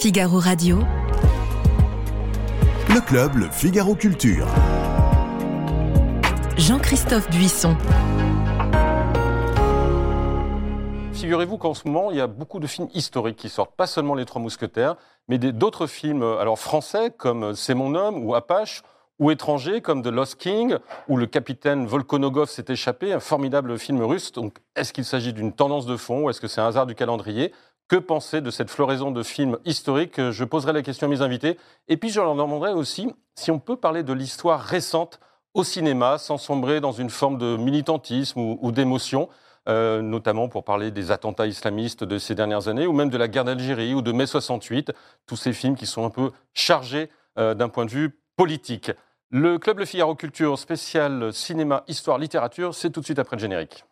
Figaro Radio. Le club, le Figaro Culture. Jean-Christophe Buisson. Figurez-vous qu'en ce moment, il y a beaucoup de films historiques qui sortent, pas seulement Les Trois Mousquetaires, mais d'autres films alors français comme C'est mon homme ou Apache, ou étrangers comme The Lost King, où le capitaine Volkonogov s'est échappé, un formidable film russe. Donc, est-ce qu'il s'agit d'une tendance de fond ou est-ce que c'est un hasard du calendrier? Que penser de cette floraison de films historiques? Je poserai la question à mes invités. Et puis, je leur demanderai aussi si on peut parler de l'histoire récente au cinéma sans sombrer dans une forme de militantisme ou, d'émotion. Euh, notamment pour parler des attentats islamistes de ces dernières années, ou même de la guerre d'Algérie ou de mai 68, tous ces films qui sont un peu chargés euh, d'un point de vue politique. Le Club Le Figaro Culture spécial cinéma, histoire, littérature, c'est tout de suite après le générique.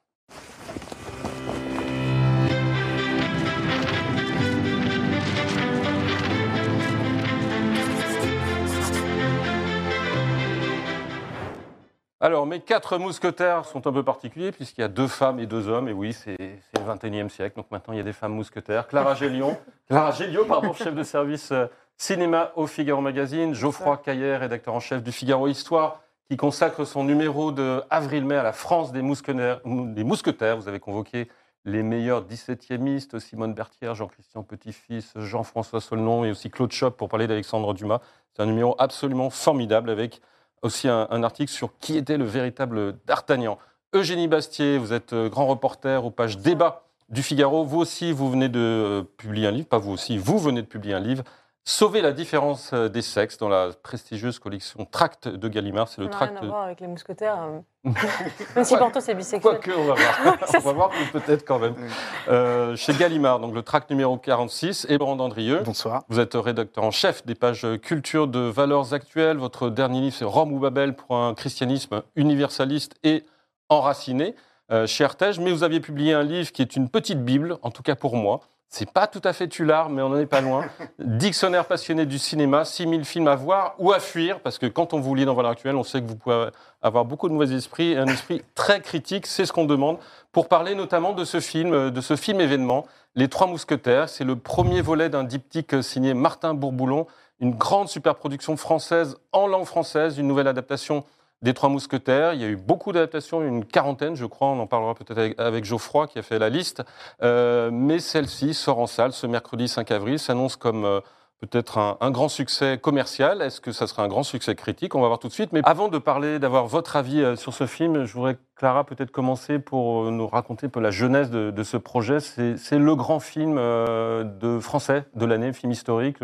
Alors, mes quatre mousquetaires sont un peu particuliers puisqu'il y a deux femmes et deux hommes. Et oui, c'est le 21e siècle, donc maintenant il y a des femmes mousquetaires. Clara Gélion, Clara Géliot, pardon, chef de service euh, cinéma au Figaro Magazine. Geoffroy Caillet, rédacteur en chef du Figaro Histoire, qui consacre son numéro de avril-mai à la France des mousquetaires. Des mousquetaires. Vous avez convoqué les meilleurs 17e Simone Berthier, Jean-Christian Petit-Fils, Jean-François Solnon et aussi Claude Chop pour parler d'Alexandre Dumas. C'est un numéro absolument formidable avec aussi un, article sur qui était le véritable D'Artagnan. Eugénie Bastier, vous êtes euh, grand reporter aux pages débat du Figaro. Vous aussi, vous venez de euh, publier un livre, pas vous aussi, vous venez de publier un livre. Sauver la différence euh, des sexes dans la prestigieuse collection Tract de Gallimard. C'est le n'a rien tract. à voir avec les mousquetaires. euh. Même si Porto c'est bisexuel. Quoique, on va voir. on va voir, mais peut-être quand même. Euh, chez Gallimard, donc le tract numéro 46, et Laurent Dandrieux. Bonsoir. Vous êtes rédacteur en chef des pages culture de valeurs actuelles. Votre dernier livre, c'est Rome ou Babel pour un christianisme universaliste et enraciné euh, chez Artege. Mais vous aviez publié un livre qui est une petite Bible, en tout cas pour moi. C'est pas tout à fait Tullard, mais on n'en est pas loin. Dictionnaire passionné du cinéma, 6000 films à voir ou à fuir, parce que quand on vous lit dans Valeurs Actuelles, on sait que vous pouvez avoir beaucoup de mauvais esprits et un esprit très critique. C'est ce qu'on demande pour parler notamment de ce film, euh, de ce film événement, Les Trois Mousquetaires. C'est le premier volet d'un diptyque signé Martin Bourboulon, une grande superproduction française en langue française, une nouvelle adaptation des Trois Mousquetaires. Il y a eu beaucoup d'adaptations, une quarantaine, je crois. On en parlera peut-être avec, Geoffroy qui a fait la liste. Euh, mais celle-ci sort en salle ce mercredi 5 avril, s'annonce comme euh, peut-être un, grand succès commercial. Est-ce que ça sera un grand succès critique? On va voir tout de suite. Mais avant de parler, d'avoir votre avis euh, sur ce film, je voudrais, Clara, peut-être commencer pour nous raconter un peu la genèse de, ce projet. C'est le grand film de français de l'année, film historique,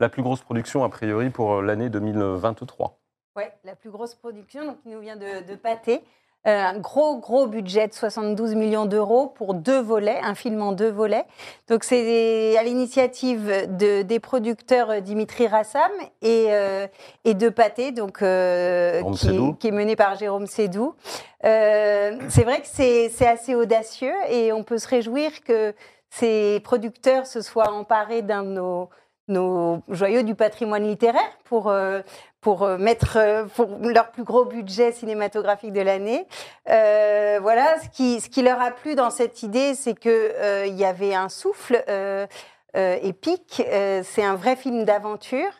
la plus grosse production a priori pour l'année 2023. Ouais, la plus grosse production, donc qui nous vient de, de Pathé. Euh, un gros, gros budget de 72 millions d'euros pour deux volets, un film en deux volets. Donc, c'est à l'initiative de, des producteurs euh, Dimitri Rassam et, euh, et de Pathé, donc, euh, qui, Sédou. qui est mené par Jérôme Sédou. C'est vrai que c'est assez audacieux et on peut se réjouir que ces producteurs se soient emparés d'un de nos, nos joyaux du patrimoine littéraire pour, euh, pour euh, mettre euh, pour leur plus gros budget cinématographique de l'année. Voilà, ce qui, ce qui leur a plu dans cette idée, c'est que euh, il y avait un souffle épique. C'est un vrai film d'aventure.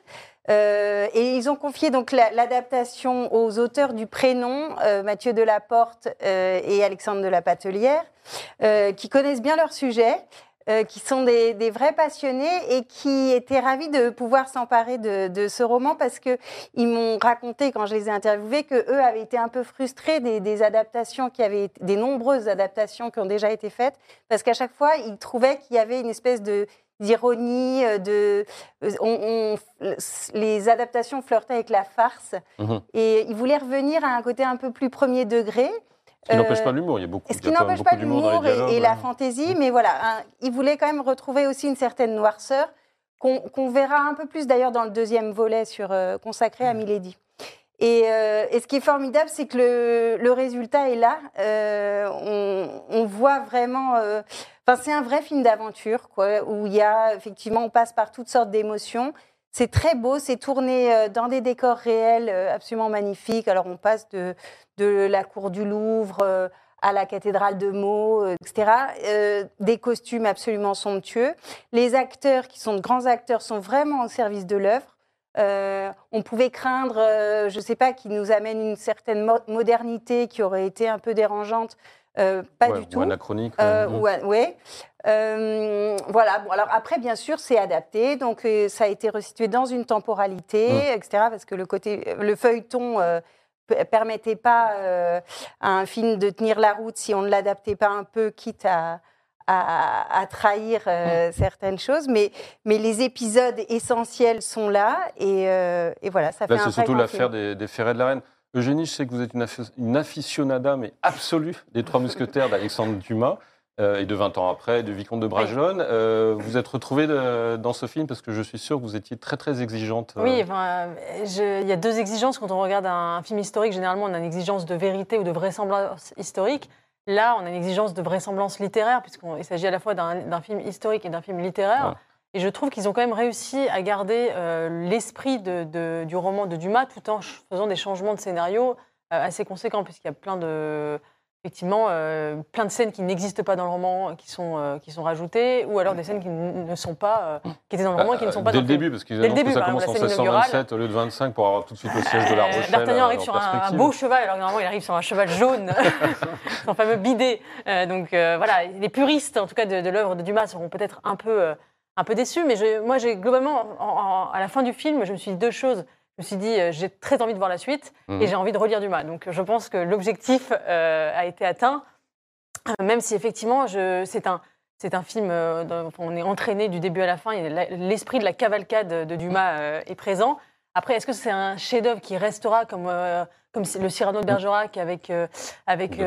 Et ils ont confié donc la- l'adaptation aux auteurs du prénom, Mathieu Delaporte et Alexandre de la Patelière, qui connaissent bien leur sujet, euh, qui sont des, des vrais passionnés et qui étaient ravis de pouvoir s'emparer de, de ce roman parce que ils m'ont raconté quand je les ai interviewés que eux avaient été un peu frustrés des, des adaptations qui avaient été- des nombreuses adaptations qui ont déjà été faites parce qu'à chaque fois ils trouvaient qu'il y avait une espèce de d'ironie, euh, de euh, on- on- les adaptations flirtaient avec la farce Mhm. et ils voulaient revenir à un côté un peu plus premier degré. Ce qui Euh, n'empêche pas l'humour. Il y a beaucoup, Ce il qui n'empêche pas l'humour et, la fantaisie, mais voilà, hein, ils voulaient quand même retrouver aussi une certaine noirceur qu'on verra un peu plus d'ailleurs dans le deuxième volet sur, euh, consacré à Milady. Et, euh, et ce qui est formidable, c'est que le, le résultat est là. Euh, on, on voit vraiment. Enfin, c'est un vrai film d'aventure, quoi, où il y a effectivement, on passe par toutes sortes d'émotions. C'est très beau, c'est tourné euh, dans des décors réels euh, absolument magnifiques. Alors, on passe de, la cour du Louvre euh, à la cathédrale de Meaux, etc. Des costumes absolument somptueux. Les acteurs, qui sont de grands acteurs, sont vraiment au service de l'œuvre. On pouvait craindre, je ne sais pas, qu'ils nous amènent une certaine mo- modernité qui aurait été un peu dérangeante. Euh, pas Ouais, du ou tout. anachronique. Euh, ouais. Euh, voilà. Bon, alors après, bien sûr, c'est adapté. Donc, euh, ça a été resitué dans une temporalité, Mm. etc. Parce que le côté, le feuilleton permettait pas à un film de tenir la route si on ne l'adaptait pas un peu, quitte à à, à trahir euh, certaines choses, mais, mais les épisodes essentiels sont là et, euh, et voilà, ça fait Là, un c'est vrai surtout l'affaire des, des ferrets de la reine. Eugénie, je sais que vous êtes une, aficionada, mais absolue, des Trois Mousquetaires d'Alexandre Dumas, euh, et de 20 ans après, du Vicomte de Bragelonne. Euh, vous êtes retrouvée de- dans ce film parce que je suis sûr que vous étiez très, très exigeante. euh, Oui, enfin, je- il y a deux exigences quand on regarde un, film historique. Généralement, on a une exigence de vérité ou de vraisemblance historique. Là, on a une exigence de vraisemblance littéraire, puisqu'il s'agit à la fois d'un d'un film historique et d'un film littéraire. Ouais. Et je trouve qu'ils ont quand même réussi à garder euh, l'esprit de- de- du roman de Dumas tout en faisant des changements de scénario euh, assez conséquents, puisqu'il y a plein de, effectivement, euh, plein de scènes qui n'existent pas dans le roman, qui sont, qui sont rajoutées, ou alors des scènes qui ne sont pas, qui étaient dans le roman et qui ne sont pas Dès dans le début, parce qu'ils annoncent que ça commence en exemple, la scène inaugurale. 1627 au lieu de 25 pour avoir tout de suite le siège de la Rochelle. D'Artagnan arrive sur un, beau cheval, alors normalement il arrive sur un cheval jaune, son fameux bidet. Donc voilà, les puristes en tout cas de, de l'œuvre de Dumas seront peut-être un peu, un peu déçus, mais je- moi j'ai globalement, en- en- à la fin du film, je me suis dit deux choses. Je me suis dit, euh, j'ai très envie de voir la suite Mhm. et j'ai envie de relire Dumas. Donc je pense que l'objectif euh, a été atteint, Euh, même si effectivement c'est un, c'est un film, dont on est entraîné du début à la fin, l'esprit de la cavalcade de Dumas euh, est présent. Après, est-ce que c'est un chef-d'œuvre qui restera comme, euh, le Cyrano de Bergerac avec, euh.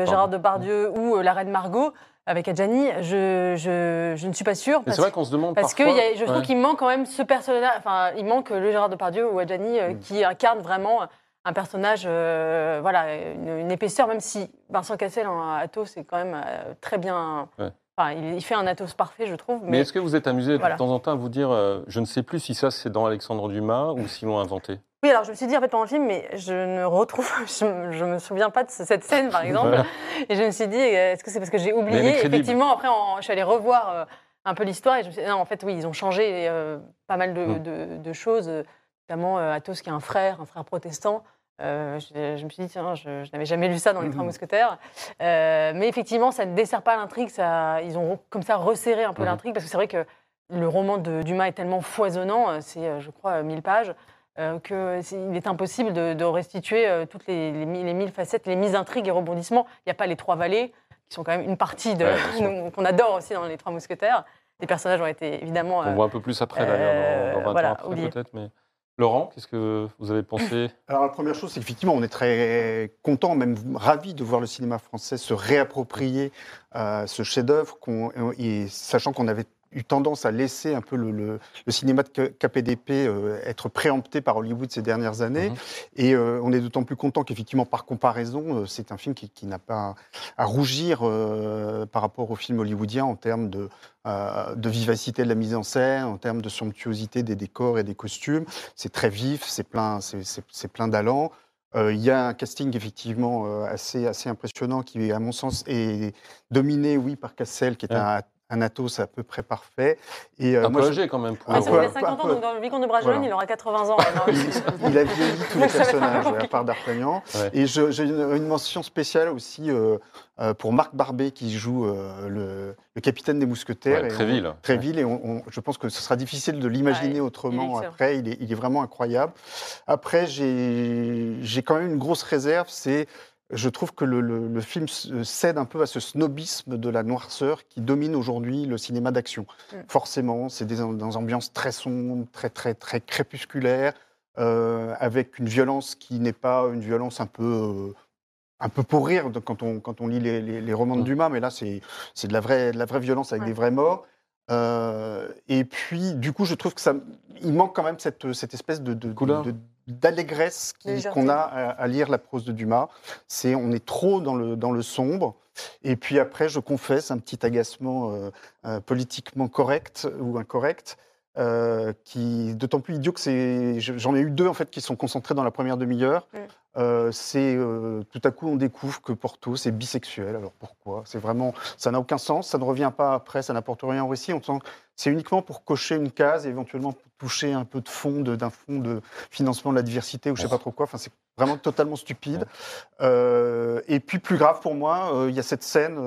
Gérard Depardieu ou euh, la Reine Margot? Avec Adjani je, je, je ne suis pas sûre. C'est vrai qu'on se demande parce que parfois... a- je trouve Ouais. qu'il manque quand même ce personnage. Enfin, il manque le Gérard Depardieu ou Adjani euh, Mm. qui incarne vraiment un personnage, euh, voilà, une, une épaisseur, même si Vincent Cassel en Athos c'est quand même euh, très bien. Ouais. Enfin, il, fait un Athos parfait, je trouve. Mais Mais, est-ce que vous êtes amusé Voilà. de temps en temps à vous dire, euh, je ne sais plus si ça c'est dans Alexandre Dumas ou s'ils l'ont inventé? Oui, alors je me suis dit en fait pendant le film, mais je ne retrouve, je, je me souviens pas de ce- cette scène par exemple. Voilà. Et je me suis dit, euh, est-ce que c'est parce que j'ai oublié? Effectivement, après, en- je suis allée revoir euh, un peu l'histoire et je me suis dit, non, en fait, oui, ils ont changé euh, pas mal de, Mm. de- de choses, notamment Athos qui est un frère, un frère protestant. Euh, je, je me suis dit, tiens, je, je n'avais jamais lu ça dans les Trois. Mousquetaires. Euh, mais effectivement, ça ne dessert pas l'intrigue. Ça, ils ont comme ça resserré un peu Mhm. l'intrigue parce que c'est vrai que le roman de Dumas est tellement foisonnant, euh, c'est, je crois, euh, 1000 pages, euh, qu'il est impossible de, de restituer toutes les, les, mille- les mille facettes, les mises intrigues et rebondissements. Il n'y a pas les trois vallées, qui sont quand même une partie de- Ouais, qu'on adore aussi dans les Trois Mousquetaires. Les personnages ont été évidemment. On voit un peu plus après d'ailleurs, dans, dans 20 voilà, ans après peut-être. Mais... Laurent, qu'est-ce que vous avez pensé? Alors la première chose, c'est qu'effectivement, on est très content, même ravi de voir le cinéma français se réapproprier euh, ce chef-d'œuvre, sachant qu'on avait eu tendance à laisser un peu le, le- le cinéma de KPDP euh, être préempté par Hollywood ces dernières années. Mhm. Et euh, on est d'autant plus content qu'effectivement, par comparaison, euh, c'est un film qui, qui n'a pas à rougir euh, par rapport au film hollywoodien en termes de, de vivacité de la mise en scène, en termes de somptuosité des décors et des costumes. C'est très vif, c'est plein, c'est- plein d'allant. Il y a un casting effectivement assez, assez impressionnant qui, à mon sens, est dominé, oui, par Cassel, qui est Ouais. un, un Athos à peu près parfait. Et euh, Un moi, peu je- âgé quand même pour Ah, ça fait rôle. un 50 ans, donc dans le Vicomte de Bragelonne, Voilà. il aura 80 ans. il a vieilli tous les personnages, à part d'Artagnan. Ouais. Et j'ai une, une mention spéciale aussi euh, euh, pour Marc Barbet qui joue euh, le, le capitaine des mousquetaires. Ouais, Et on- Tréville. Tréville, et on- on- je pense que ce sera difficile de l'imaginer Ouais, autrement après. Il est, il est vraiment incroyable. Après, j'ai j'ai quand même une grosse réserve, c'est je trouve que le, le- le film s- cède un peu à ce snobisme de la noirceur qui domine aujourd'hui le cinéma d'action. Mm. Forcément, c'est des, des ambiances très sombres, très très très crépusculaires, euh, avec une violence qui n'est pas une violence un peu euh, un peu pour rire de- quand on, quand on lit les, les- les romans de Mm. Dumas, mais là c'est c'est de la vraie de la vraie violence avec Ouais. des vrais morts. Euh, et puis, du coup, je trouve que ça, il manque quand même cette, cette espèce de, de- Couleur. de- d'allégresse qu'on a à, à lire la prose de Dumas. C'est on est trop dans le, dans le sombre. Et puis après, je confesse un petit agacement euh, euh, politiquement correct ou incorrect. euh, qui d'autant plus idiot que c'est j'en ai eu deux en fait qui sont concentrés dans la première demi-heure Mm. Euh, c'est euh, tout à coup on découvre que Porto c'est bisexuel. Alors pourquoi? C'est vraiment ça n'a aucun sens. Ça ne revient pas après. Ça n'apporte rien au récit. On sent c'est uniquement pour cocher une case et éventuellement pour toucher un peu de fond d'un fonds de financement de la diversité ou je sais pas trop quoi. Enfin c'est vraiment totalement stupide. Euh, et puis plus grave pour moi, il y a cette scène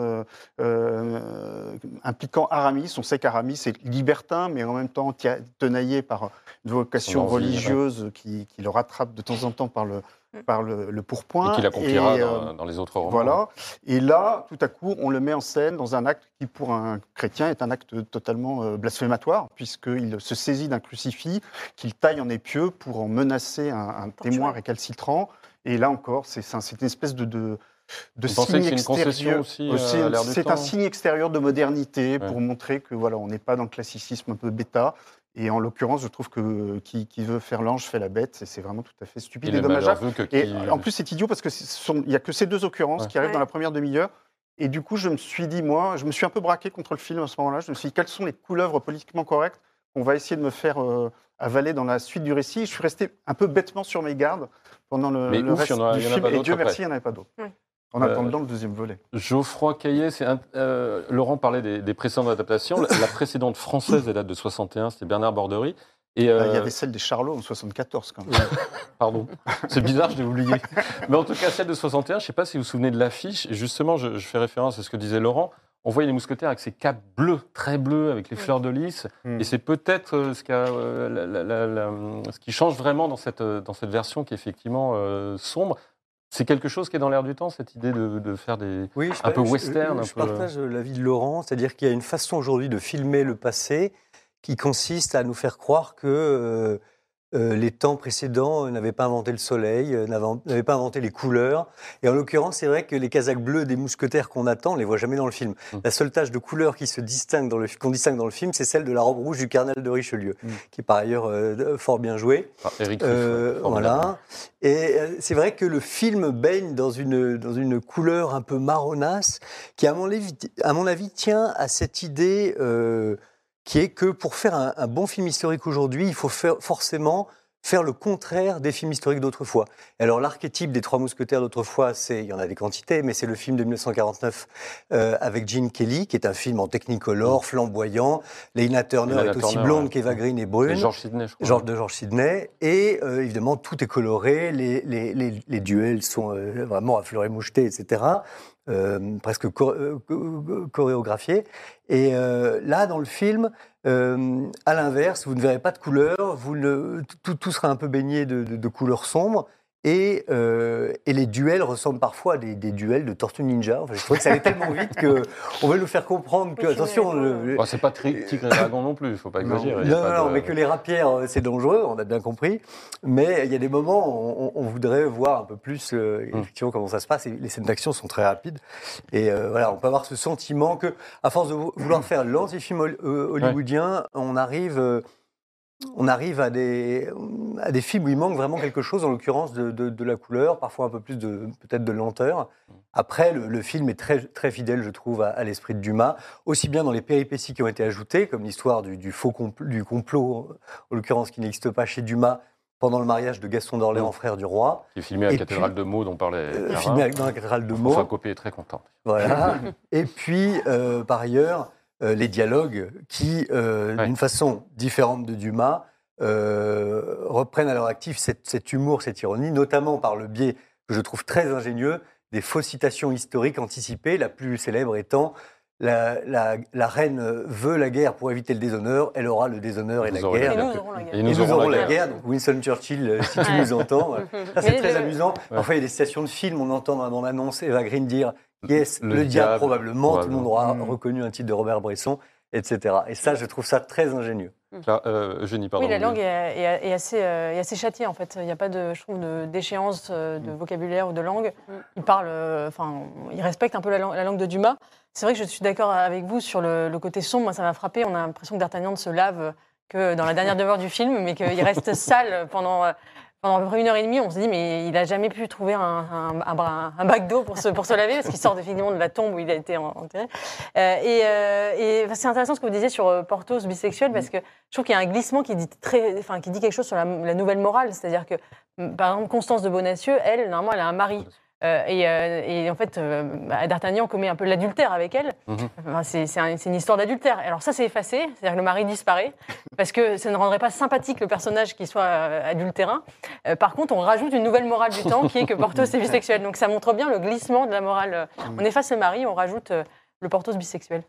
impliquant Aramis. On sait qu'Aramis est libertin, mais en même temps tenaillé par une vocation religieuse qui, qui le rattrape de temps en temps par le, par le, le pourpoint. Et qui l'accomplira Et, euh, dans, dans les autres romans. voilà. Et là, tout à coup, on le met en scène dans un acte qui, pour un chrétien, est un acte totalement euh, blasphématoire, puisqu'il se saisit d'un crucifix qu'il taille en épieu pour en menacer un, un témoin récalcitrant. Et là encore, c'est c'est une espèce de, de, signe extérieur. aussi, Euh, c'est- un signe extérieur de modernité Ouais. pour montrer que voilà, on n'est pas dans le classicisme un peu bêta. Et en l'occurrence, je trouve que qui, qui veut faire l'ange fait la bête. Et c'est vraiment tout à fait stupide et dommageable. Et qui- en plus, c'est idiot parce que il n'y a que ces deux occurrences Ouais. qui arrivent Ouais. dans la première demi-heure. Et du coup, je me suis dit, moi, je me suis un peu braqué contre le film à ce moment-là. Je me suis dit, quelles sont les couleuvres politiquement correctes qu'on va essayer de me faire euh, avaler dans la suite du récit? Je suis resté un peu bêtement sur mes gardes pendant le, Mais le ouf, reste en a- du il y en a film. pas Et Dieu après. merci, il n'y en avait pas d'autres. Ouais. En Euh, attendant le deuxième volet. Geoffroy Caillet, c'est un- euh, Laurent parlait des, des précédentes adaptations. La, la précédente française, elle date de 61, c'était Bernard Bordery. Et, Ah, Il y euh, avait celle des Charlots en 74 quand même. Pardon, c'est bizarre, je l'ai oublié. Mais en tout cas, celle de 61, je ne sais pas si vous vous souvenez de l'affiche. Et Justement, je, je fais référence à ce que disait Laurent. On voyait les mousquetaires avec ces capes bleues, très bleues, avec les fleurs de lys. Mm. Et c'est peut-être ce, qui a, euh, la- la- la- la- ce qui change vraiment dans cette, dans cette version qui est effectivement euh, sombre. C'est quelque chose qui est dans l'air du temps, cette idée de, de faire des... Oui, je, Un peu je- western, Je, un peu- euh. partage l'avis de Laurent, c'est-à-dire qu'il y a une façon aujourd'hui de filmer le passé qui consiste à nous faire croire que euh, euh, les temps précédents n'avaient pas inventé le soleil, euh, n'avaient pas inventé les couleurs. Et en l'occurrence, c'est vrai que les casaques bleus des mousquetaires qu'on attend, on les voit jamais dans le film. Mm. La seule tache de couleur qui se distingue dans le qu'on distingue dans le film, c'est celle de la robe rouge du cardinal de Richelieu, Mm. qui est par ailleurs euh, fort bien jouée. Enfin, Eric Euh, voilà. Et euh, c'est vrai que le film baigne dans une, dans une couleur un peu marronasse qui, à mon avis, à mon avis tient à cette idée euh, qui est que pour faire un, bon film historique aujourd'hui, il faut faire, forcément faire le contraire des films historiques d'autrefois. Alors l'archétype des Trois Mousquetaires d'autrefois, c'est il y en a des quantités, mais c'est le film de 1949 euh, avec Gene Kelly, qui est un film en technicolor, flamboyant. Lena Turner est aussi blonde ouais. qu'Eva Green et brune. Et George Sidney, je crois. George de George Sidney. Et euh, évidemment, tout est coloré, les, les, les, les duels sont euh, vraiment à fleur et moucheté, etc. Euh, presque euh, cho- chorégraphiés. Et euh, là, dans le film, euh, à l'inverse, vous ne verrez pas de ne, tout, sera un peu baigné de couleurs sombres. Et, euh, et les duels ressemblent parfois à des, des duels de Tortue Ninja. Enfin, je trouvais que ça allait tellement vite qu'on veut nous faire comprendre que, Oui, attention, le- Bon, c'est pas tri- Tigre et Dragon non plus, il ne faut pas Non. exagérer. non, pas non, de- mais que les rapières, euh, c'est dangereux, on a bien compris. Mais il y a des moments où on, on voudrait voir un peu plus euh, Mm. effectivement comment ça se passe. Et les scènes d'action sont très rapides. Et euh, voilà, on peut avoir ce sentiment que, à force de vou- vouloir faire l'anti-film hol- euh, hollywoodien, on arrive. On arrive à des, à des films où il manque vraiment quelque chose, en l'occurrence de, de- de la couleur, parfois un peu plus de peut-être de lenteur. Après, le, le film est très, très fidèle, je trouve, à, à l'esprit de Dumas, aussi bien dans les péripéties qui ont été ajoutées, comme l'histoire du, du faux compl- du complot, en l'occurrence qui n'existe pas chez Dumas, pendant le mariage de Gaston d'Orléans, Mm. frère du roi, Qui est filmé à la cathédrale puis, de Meaux dont parlait euh, filmé dans la cathédrale de Meaux. François Copé est très content. Voilà. Et puis, euh, par ailleurs, les dialogues qui, euh, Ouais. d'une façon différente de Dumas, euh, reprennent à leur actif cette- cet humour, cette ironie, notamment par le biais que je trouve très ingénieux des fausses citations historiques anticipées, la plus célèbre étant la, la- la reine veut la guerre pour éviter le déshonneur, elle aura le déshonneur et la guerre. Et la nous guerre. aurons la guerre. Et Et nous, aurons la guerre. Donc Winston Churchill, euh, si tu Ouais. nous entends. euh, Ça, c'est très le- amusant. Parfois, il y a des citations de films, on entend dans la bande-annonce Eva Green dire Yes, Le le, diable, diable, probablement, tout le monde aura reconnu un titre de Robert Bresson, etc. Et ça, je trouve ça très ingénieux. Clara- euh, Eugénie, pardon. Oui, la langue est, est- est assez, euh, est assez châtiée en fait. Il n'y a pas de, je trouve, de- d'échéance euh, de vocabulaire ou de langue. Il parle, euh, enfin, il respecte un peu la, lang- la langue de Dumas. C'est vrai que je suis d'accord avec vous sur le, le côté sombre. Moi, ça m'a frappé. On a l'impression que D'Artagnan ne se lave que dans la dernière demeure du film, mais qu'il reste sale pendant, euh, pendant une heure et demie, on se dit, mais il a jamais pu trouver un, un, bac d'eau pour se, pour se laver, parce qu'il sort définitivement de la tombe où il a été en- enterré. Euh, et euh, c'est intéressant ce que vous disiez sur euh, Porthos bisexuel, parce que je trouve qu'il y a un glissement qui dit, très, enfin, qui dit quelque chose sur la, la nouvelle morale. C'est-à-dire que, par exemple, Constance de Bonacieux, elle, normalement, elle a un mari. Euh, et, euh, et en fait, euh, bah, D'Artagnan commet un peu l'adultère avec elle. Mhm. Enfin, c'est c'est un- c'est une histoire d'adultère. Alors ça, c'est effacé, c'est-à-dire que le mari disparaît, parce que ça ne rendrait pas sympathique le personnage qui soit euh, adultérin. Euh, par contre, on rajoute une nouvelle morale du temps, qui est que Porthos est bisexuel. Donc ça montre bien le glissement de la morale. On efface le mari, on rajoute euh, le Porthos bisexuel.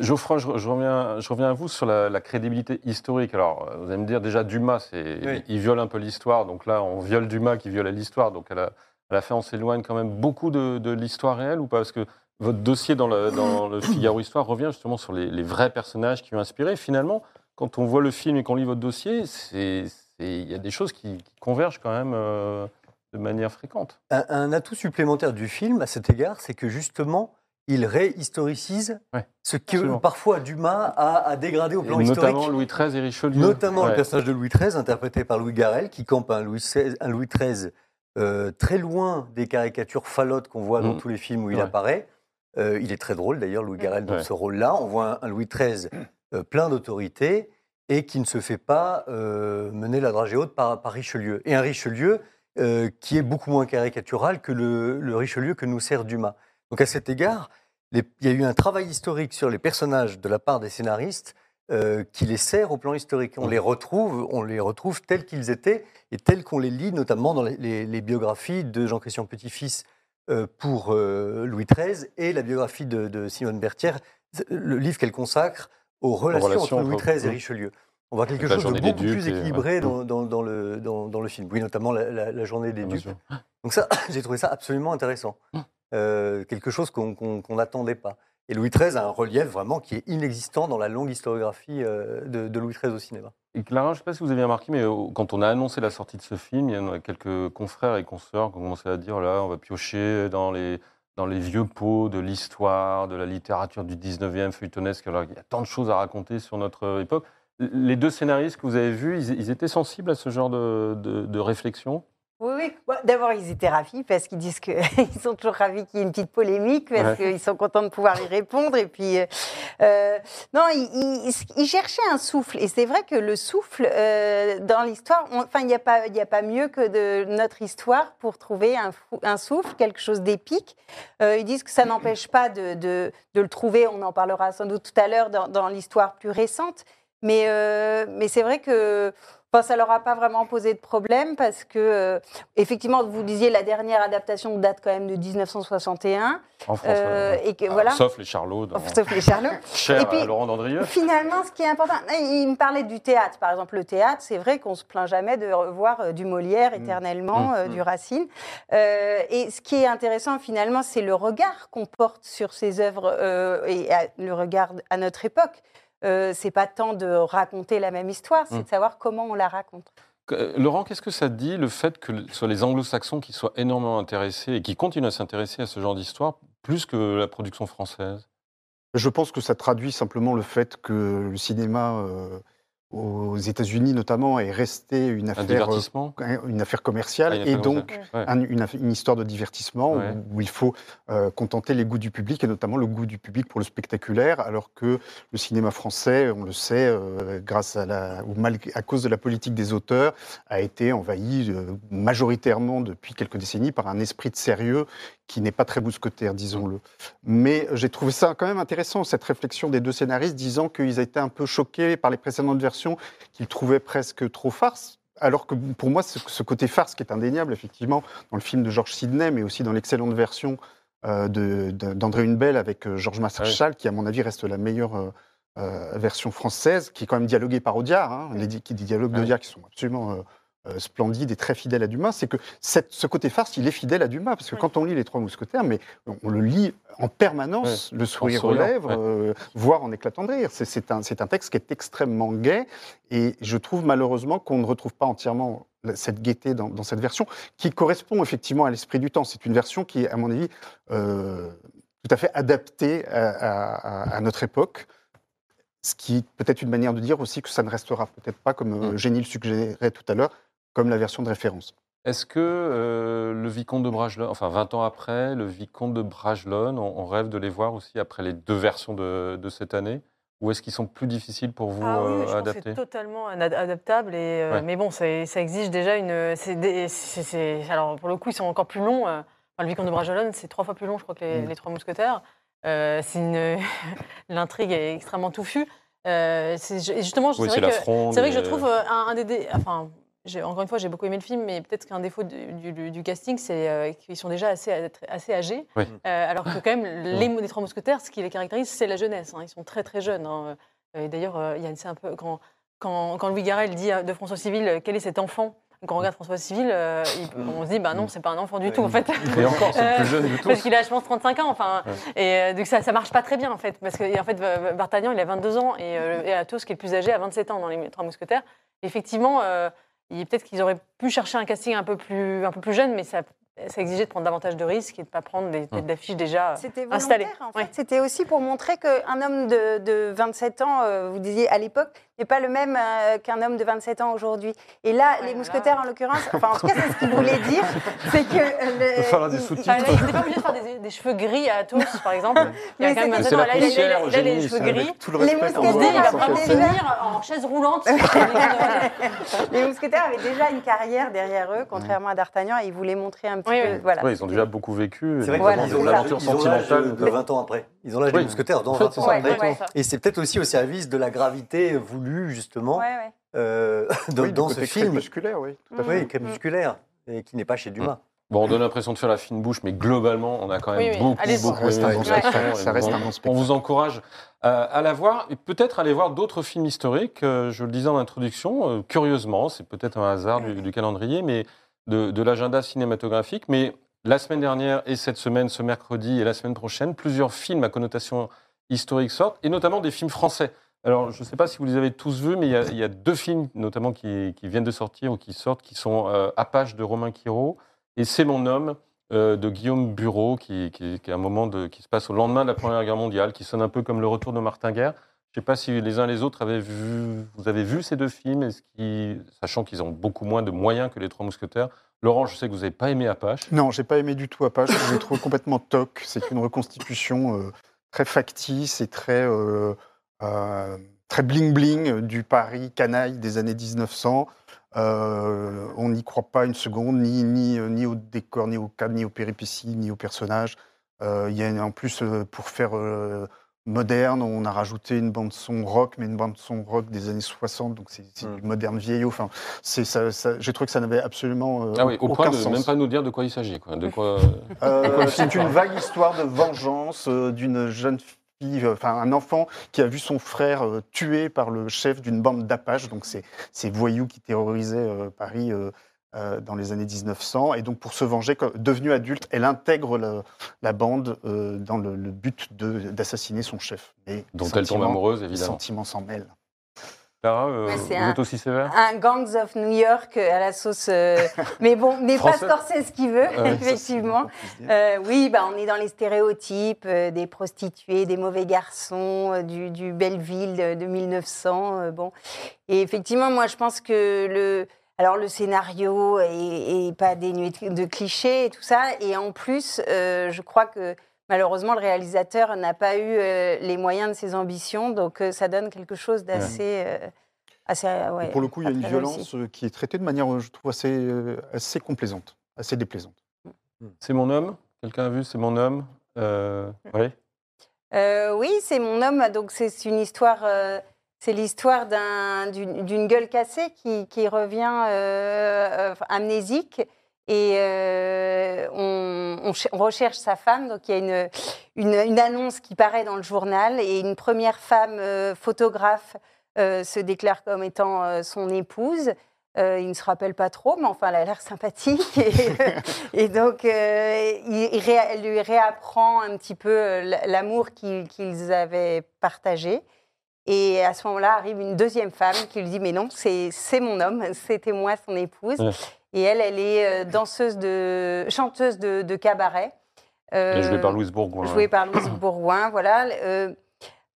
Geoffroy, je, je reviens, je reviens à vous sur la, la crédibilité historique. Alors, vous allez me dire, déjà, Dumas, Oui. il viole un peu l'histoire. Donc là, on viole Dumas qui viole l'histoire. Donc à la, à la fin, on s'éloigne quand même beaucoup de, de l'histoire réelle ou pas? Parce que votre dossier dans le, dans le Figaro Histoire revient justement sur les, les vrais personnages qui ont inspiré. Finalement, quand on voit le film et qu'on lit votre dossier, il y a des choses qui, qui convergent quand même euh, de manière fréquente. Un, un atout supplémentaire du film, à cet égard, c'est que justement, il réhistoricise Ouais, ce que absolument. parfois Dumas a, a dégradé au Et plan notamment historique. Louis XIII et Richelieu. Notamment le personnage de Louis XIII, interprété par Louis Garrel, qui campe un Louis, XVI un Louis XIII euh, très loin des caricatures falottes qu'on voit dans Mm. tous les films où il Ouais. apparaît. Euh, il est très drôle d'ailleurs, Louis Garrel, dans Ouais. ce rôle-là. On voit un, un Louis XIII euh, plein d'autorité et qui ne se fait pas euh, mener la dragée haute par, par Richelieu. Et un Richelieu euh, qui est beaucoup moins caricatural que le, le Richelieu que nous sert Dumas. Donc à cet égard, les- il y a eu un travail historique sur les personnages de la part des scénaristes euh, qui les sert au plan historique. On les retrouve, on les retrouve tels qu'ils étaient et tels qu'on les lit, notamment dans les, les- les biographies de Jean-Christian Petit-Fils euh, pour euh, Louis XIII et la biographie de, de Simone Berthier, le livre qu'elle consacre aux relations, relations entre Louis entre- XIII et. Richelieu. On voit quelque chose de beaucoup Ducs plus équilibré ouais. dans, dans- dans le, dans, dans le film. Oui, notamment la, la- la journée des Ducs. Donc ça, j'ai trouvé ça absolument intéressant. Euh, quelque chose qu'on qu'on n'attendait pas. Et Louis XIII a un relief vraiment qui est inexistant dans la longue historiographie euh, de, Louis XIII au cinéma. Et Clara, je ne sais pas si vous avez remarqué, mais euh, quand on a annoncé la sortie de ce film, il y a quelques confrères et consoeurs qui ont commencé à dire là, on va piocher dans les, dans les vieux pots de l'histoire, de la littérature du 19e feuilletonesque. Alors, il y a tant de choses à raconter sur notre époque. Les deux scénaristes que vous avez vus, ils, étaient sensibles à ce genre de- de réflexion? Oui, oui. Bon, D'abord, ils étaient ravis parce qu'ils disent qu'ils sont toujours ravis qu'il y ait une petite polémique parce Ouais. qu'ils sont contents de pouvoir y répondre. Et puis, euh, euh, non, ils, ils- ils cherchaient un souffle. Et c'est vrai que le souffle euh, dans l'histoire, enfin, il n'y a pas, a pas mieux que de notre histoire pour trouver un, souffle, quelque chose d'épique. Euh, ils disent que ça n'empêche pas de, de- de le trouver. On en parlera sans doute tout à l'heure dans, dans l'histoire plus récente. Mais, mais c'est vrai que enfin, ça leur a pas vraiment posé de problème parce que, euh, effectivement, vous disiez la dernière adaptation date quand même de 1961. en France. euh, ouais. et que, Ah, voilà, Sauf les Charlots, dans- sauf les Charlots. cher Et puis- à Laurent Dandrieux. Finalement, ce qui est important, il me parlait du théâtre, par exemple. Le théâtre, c'est vrai qu'on se plaint jamais de revoir euh, du Molière éternellement, Mmh. euh, du Racine. Euh, et ce qui est intéressant, finalement, c'est le regard qu'on porte sur ces œuvres euh, et à- le regard à notre époque. Euh, c'est pas tant de raconter la même histoire, c'est Mmh. de savoir comment on la raconte. Euh, Laurent, qu'est-ce que ça dit, le fait que ce soit les anglo-saxons qui soient énormément intéressés et qui continuent à s'intéresser à ce genre d'histoire, plus que la production française? Je pense que ça traduit simplement le fait que le cinéma euh, aux États-Unis notamment est resté une Un affaire, euh, une affaire commerciale Ah, une et donc commerciale. Ouais. un- une, histoire de divertissement Ouais. où, où il faut euh, contenter les goûts du public et notamment le goût du public pour le spectaculaire, alors que le cinéma français, on le sait, euh, grâce à la ou mal, à cause de la politique des auteurs, a été envahi euh, majoritairement depuis quelques décennies par un esprit de sérieux qui n'est pas très mousquetaire, disons-le. Mais j'ai trouvé ça quand même intéressant, cette réflexion des deux scénaristes, disant qu'ils étaient un peu choqués par les précédentes versions, qu'ils trouvaient presque trop farce. Alors que pour moi, ce, côté farce qui est indéniable, effectivement, dans le film de George Sidney, mais aussi dans l'excellente version euh, d'André Hunebelle avec euh, Georges Marchal, qui, à mon avis, reste la meilleure euh, version française, qui est quand même dialoguée par Audiard, hein, les, di- qui- des dialogues Ouais. d'Audiard qui sont absolument euh, euh, splendides et très fidèles à Dumas, c'est que cette- ce côté farce, il est fidèle à Dumas, parce que quand on lit Les Trois Mousquetaires, mais on, on le lit en permanence, le sourire aux lèvres, ouais. euh, voire en éclatant de rire. C'est- un, un texte qui est extrêmement gai, et je trouve malheureusement qu'on ne retrouve pas entièrement cette gaieté dans, dans cette version, qui correspond effectivement à l'esprit du temps. C'est une version qui est, à mon avis, euh, tout à fait adaptée à, à- à notre époque. Ce qui est peut-être une manière de dire aussi que ça ne restera peut-être pas, comme Mm. Génie le suggérait tout à l'heure, comme la version de référence. Est-ce que euh, le vicomte de Bragelonne, enfin 20 ans après, le vicomte de Bragelonne, on, on rêve de les voir aussi après les deux versions de, de cette année? Ou est-ce qu'ils sont plus difficiles pour vous Ah oui, euh, je adapter c'est totalement ad- adaptable. Et, euh, Ouais. Mais bon, c'est- ça exige déjà une. alors, pour le coup, ils sont encore plus longs. enfin, le Vicomte de Bragelonne, c'est trois fois plus long, je crois, que les, Mm. les Trois Mousquetaires. Euh. L'intrigue est extrêmement touffue. Euh, justement, Oui, c'est vrai vrai que je trouve un, un des. dé- Enfin, encore une fois, j'ai beaucoup aimé le film, mais peut-être qu'un défaut du, du- du casting, c'est euh, qu'ils sont déjà assez, assez âgés. Oui. Euh, alors que, quand même, les, les Trois Mousquetaires, ce qui les caractérise, c'est la jeunesse. hein. Ils sont très, très jeunes. hein. Et d'ailleurs, euh, il y a une c'est un peu. Quand, quand, quand Louis Garrel dit de François Civil euh, quel est cet enfant? Quand on regarde François Civil, euh, il- on se dit bah non, c'est pas un enfant du tout en fait. Et encore, c'est le plus Euh, jeune de tous. Parce qu'il a, je pense, 35 ans. Enfin, et euh, donc ça, ça marche pas très bien en fait, parce que en fait, D'Artagnan, il a 22 ans et, euh, et Athos, qui est le plus âgé, a 27 ans dans les Trois Mousquetaires. Effectivement, euh, peut-être qu'ils auraient pu chercher un casting un peu plus, un peu plus jeune, mais ça, ça exigeait de prendre davantage de risques et de pas prendre des têtes d'affiche déjà. C'était installé. volontaire, en fait. Ouais. C'était aussi pour montrer qu'un homme de, de 27 ans, euh, vous disiez à l'époque, n'est pas le même euh, qu'un homme de 27 ans aujourd'hui. Et là, Ouais, les là- mousquetaires, en l'occurrence, enfin, en tout cas, c'est ce qu'il voulait dire, c'est que... le- Il va falloir des sous-titres. Enfin, là, il n'était pas obligé de faire des, des cheveux gris à Athos, par exemple. Il y a quand même c'était- 27 C'est ans. la Là, les cheveux gris. Tout le Les mousquetaires, il va vraiment déjà- finir en chaise roulante. Les mousquetaires avaient déjà une carrière derrière eux, contrairement à D'Artagnan, et ils voulaient montrer un petit Oui, peu... oui. Voilà. Oui, ils ont déjà beaucoup vécu. C'est vrai Voilà, ont l'aventure ils ont l'âge sentimentale. de 20 ans après. Ils ont l'âge Oui. des mousquetaires dans En fait, 20 c'est ans après. Et c'est peut-être aussi au service de la gravité voulue, justement, Ouais, ouais. euh, dans, Oui, du dans ce film. crépusculaire, oui. tout à fait. Oui, crépusculaire, et qui n'est pas chez Dumas. Bon, on donne l'impression de faire la fine bouche, mais globalement, on a quand même Oui, oui. beaucoup, Allez-y. beaucoup Ça reste un Ça reste on- un bon On spectacle. vous encourage euh, à la voir et peut-être aller voir d'autres films historiques. Euh, je le disais en introduction, euh, curieusement, c'est peut-être un hasard du, du calendrier, mais de, l'agenda cinématographique. Mais la semaine dernière et cette semaine, ce mercredi et la semaine prochaine, plusieurs films à connotation historique sortent, et notamment des films français. Alors, je ne sais pas si vous les avez tous vus, mais il y a, deux films, notamment, qui, viennent de sortir ou qui sortent, qui sont euh, Apache de Romain Quiro et C'est mon homme euh, de Guillaume Bureau, qui, est un moment qui se passe au lendemain de la Première Guerre mondiale, qui sonne un peu comme le retour de Martin Guerre. Je ne sais pas si les uns les autres avaient vu, vous avez vu ces deux films, sachant qu'ils ont beaucoup moins de moyens que les Trois Mousquetaires. Laurent, je sais que vous n'avez pas aimé Apache. Non, j'ai pas aimé du tout Apache. Je l'ai trouvé complètement toc. C'est une reconstitution euh, très factice et très euh, euh, très bling bling du Paris canaille des années 1900. Euh, on n'y croit pas une seconde, ni ni ni au décor, ni au cadre, ni aux péripéties, ni aux personnages. Il y a en plus pour faire moderne, on a rajouté une bande son rock, mais une bande son rock des années 60, donc c'est c'est Mm. du moderne vieillot. Enfin, c'est ça, ça- j'ai trouvé que ça n'avait absolument euh, Ah oui, au aucun point de sens. même pas nous dire de quoi il s'agit. Quoi. De quoi... Euh, c'est une vague histoire de vengeance euh, d'une jeune fille, euh, enfin un enfant qui a vu son frère tué par le chef d'une bande d'Apaches, donc c'est ces voyous qui terrorisaient Paris euh, dans les années 1900. Et donc pour se venger, devenue adulte, elle intègre la, la bande euh, dans le, le but d'assassiner son chef. Et dont les elle tombe amoureuse, Les évidemment. sentiments s'en mêlent. Clara, euh, Ouais, vous c'est un- êtes aussi sévère? Un Gangs of New York euh, à la sauce... euh, mais bon, mais pas. Scorsese qui veut, Ah ouais, ça, effectivement. Euh, oui, bah, on est dans les stéréotypes euh, des prostituées, des mauvais garçons, euh, du, du Belleville de, de 1900. euh, bon. Et effectivement, moi, je pense que le, alors, le scénario est, est pas dénué de, de clichés et tout ça. Et en plus, euh, je crois que malheureusement, le réalisateur n'a pas eu euh, les moyens de ses ambitions. Donc, euh, ça donne quelque chose d'assez. euh, assez, ouais, pour le coup, il y a une violence qui est traitée de manière, je trouve, assez, euh, assez complaisante, assez déplaisante. C'est mon homme? Quelqu'un a vu C'est mon homme? Euh, Oui. Euh, oui, c'est mon homme. Donc c'est une histoire. euh, c'est l'histoire d'un- d'une gueule cassée qui, qui revient euh, euh, amnésique et euh, on, on ch- on recherche sa femme. Donc il y a une, une, une annonce qui paraît dans le journal et une première femme euh, photographe se déclare comme étant son épouse. Euh, il ne se rappelle pas trop, mais enfin, elle a l'air sympathique. Et, et donc, euh, il, il ré- elle lui réapprend un petit peu l'amour qu'ils qu'ils avaient partagé. Et à ce moment-là, arrive une deuxième femme qui lui dit Mais non, c'est mon homme, c'était moi son épouse. Ouais. Et elle, elle est euh, danseuse de, chanteuse de, de cabaret. Euh, par Louise Bourgoin. joué par Louise Bourgoin, voilà. Euh,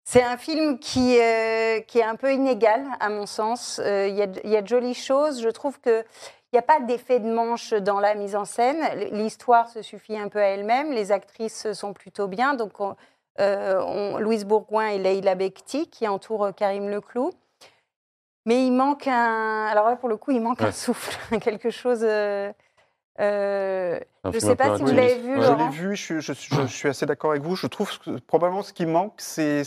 C'est un film qui, euh, qui est un peu inégal, à mon sens. Il y, a, il y a de jolies choses. Je trouve qu'il n'y a pas d'effet de manche dans la mise en scène. L'histoire se suffit un peu à elle-même. Les actrices sont plutôt bien. Donc, on- on- Louise Bourgoin et Leïla Bekti qui entourent Karim Leclou. Mais il manque un. Alors là, pour le coup, il manque Ouais. un souffle, quelque chose. Euh, je film sais pas si vous l'avez vu, Ouais. Je l'ai vu, je, je- je- je suis assez d'accord avec vous. Je trouve que probablement ce qui manque, c'est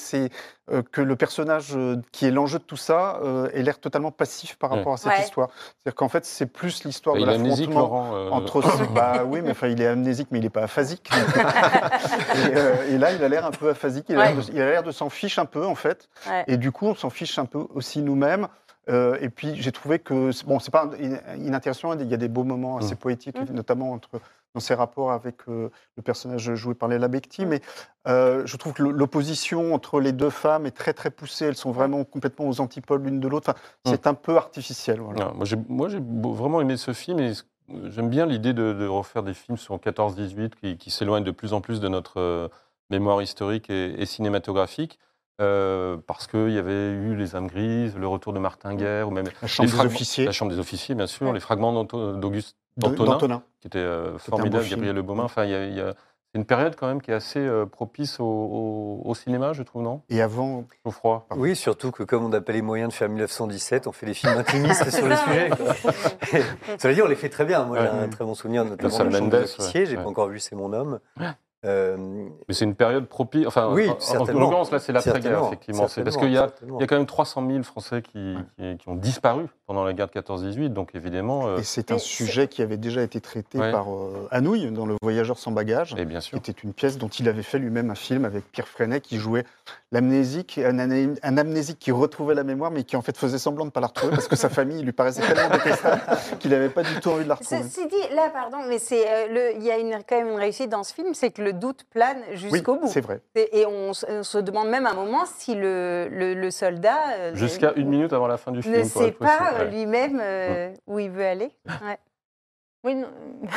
euh, que le personnage euh, qui est l'enjeu de tout ça euh, ait l'air totalement passif par Ouais. rapport à cette Ouais. histoire. C'est-à-dire qu'en fait, c'est plus l'histoire de est amnésique, l'affrontement euh, entre bah oui mais enfin il est amnésique mais il n'est pas aphasique et, euh, et là il a l'air un peu aphasique il a l'air Ouais. de- l'air de s'en fiche un peu en fait Ouais. et du coup on s'en fiche un peu aussi nous-mêmes Euh, et puis j'ai trouvé que bon c'est pas in- inintéressant il y a des beaux moments assez Mm. poétiques Mm. notamment entre dans ses rapports avec euh, le personnage joué par Léla Bekti mais euh, je trouve que l'opposition entre les deux femmes est très très poussée elles sont vraiment complètement aux antipodes l'une de l'autre Enfin, c'est un peu artificiel voilà. Moi, j'ai, vraiment aimé ce film et j'aime bien l'idée de, de refaire des films sur 14-18 qui, qui s'éloignent de plus en plus de notre mémoire historique et, et cinématographique. Euh, parce qu'il y avait eu Les âmes grises, Le retour de Martin Guerre, ou même la chambre des officiers La Chambre des officiers, bien sûr, Ouais. les fragments d'Auguste d'Antonin, qui était euh, formidable. Gabriel Le Beaumain. Enfin, il y a- il y a- c'est une période quand même qui est assez euh, propice au, au- au cinéma, je trouve, non? Et avant Geoffroy Pardon. Oui, surtout que comme on n'a pas les moyens de faire 1917, on fait des films intimistes sur le sujet. quoi. Cela dit, on les fait très bien. Moi, j'ai Ouais. un très bon souvenir, notamment de la Chambre des officiers. ouais. J'ai Ouais. pas encore vu C'est mon homme. Euh, Mais c'est une période propice. Enfin, Oui, en- en, l'occurrence, là, c'est l'après-guerre, effectivement. Parce qu'il y a, y quand même 300 000 Français qui, qui- qui ont disparu pendant la guerre de 14-18. Donc, évidemment, euh, Et c'est un sujet qui avait déjà été traité Ouais. par euh, Anouilh dans Le Voyageur sans bagage, et bien qui sûr. était une pièce dont il avait fait lui-même un film avec Pierre Freinet qui jouait l'amnésique, un, un amnésique qui retrouvait la mémoire mais qui en fait faisait semblant de ne pas la retrouver parce que sa famille lui paraissait tellement détestable qu'il n'avait pas du tout envie de la retrouver. Ceci dit, là, pardon, mais c'est euh, le- il y a une, quand même une réussite dans ce film, c'est que le doute plane Oui, jusqu'au bout. c'est vrai. Et, et on, se- on se demande même à un moment si le, le- le soldat euh, Jusqu'à ne- une minute avant la fin du film. ne sait pas euh, Ouais. lui-même où il veut aller. Ouais. Oui, non,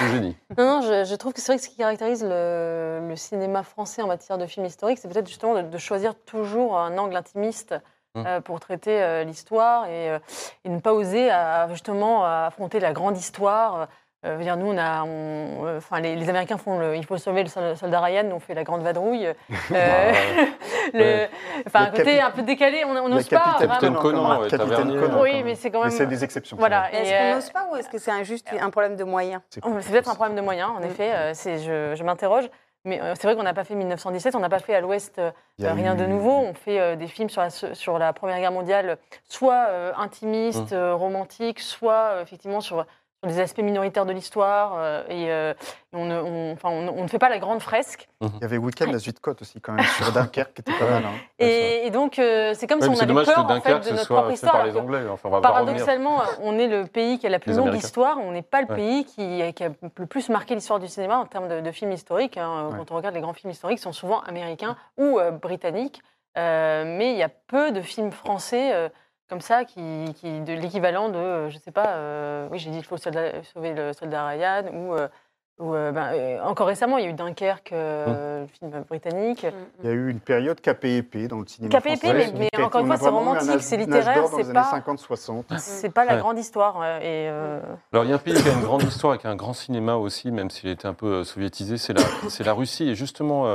Eugénie. non, non, je, je trouve que c'est vrai que ce qui caractérise le, le cinéma français en matière de films historiques, c'est peut-être justement de, de choisir toujours un angle intimiste Mm. euh, pour traiter euh, l'histoire et, euh, et ne pas oser à, justement à affronter la grande histoire. Euh, dire, nous, on a, on- euh, enfin, les, les Américains font le, il faut sauver le sol- soldat Ryan, nous on fait la grande vadrouille. Euh, le, Ouais. enfin, un côté un peu décalé, on n'ose pas. capitaine. Conan, ouais, Capitaine. Conan, Oui, mais c'est quand même. c'est des exceptions. Voilà. Est-ce et, qu'on euh, n'ose pas ou est-ce que c'est un, juste un problème de moyens? C'est peut-être un problème de moyens, en effet. euh, c'est- je je m'interroge. Mais euh, c'est vrai qu'on n'a pas fait 1917, on n'a pas fait à l'Ouest euh, rien de nouveau. On fait euh, des films sur la, sur la Première Guerre mondiale, soit euh, intimistes, Mmh. euh, romantiques, soit euh, effectivement sur, sur des aspects minoritaires de l'histoire. euh, et euh, on, ne, on- enfin, on, ne- on ne fait pas la grande fresque. Il y avait Week-end à Zuidcote aussi, quand même, sur Dunkerque, qui était pas mal. hein. Et, et donc, euh, c'est comme Ouais, si on avait dommage peur que en fait, Dunkerque de ce notre propre histoire. par les Anglais. Enfin, on va pas revenir. Paradoxalement, on est le pays qui a la plus Les longue Américains. histoire. On n'est pas le Ouais. pays qui, qui a le plus marqué l'histoire du cinéma en termes de, de films historiques. hein. Ouais. Quand on regarde les grands films historiques, ils sont souvent américains ou euh, britanniques. Euh, mais il y a peu de films français euh, comme ça, qui, qui- de l'équivalent de, euh, je sais pas, euh, oui, j'ai dit il faut soldat- sauver le soldat Ryan ou. euh, ou, euh, ben, encore récemment, il y a eu Dunkerque, euh, le film britannique. Il y a eu une période KPEP dans le cinéma KPEP, français. mais- mais encore une fois, c'est romantique, c'est littéraire, c'est pas- années 50-60. C'est pas la Ouais. grande histoire. et, euh, Alors, il y a un pays qui a une grande histoire et qui a un grand cinéma aussi, même s'il était un peu soviétisé, c'est la, c'est la Russie. Et justement,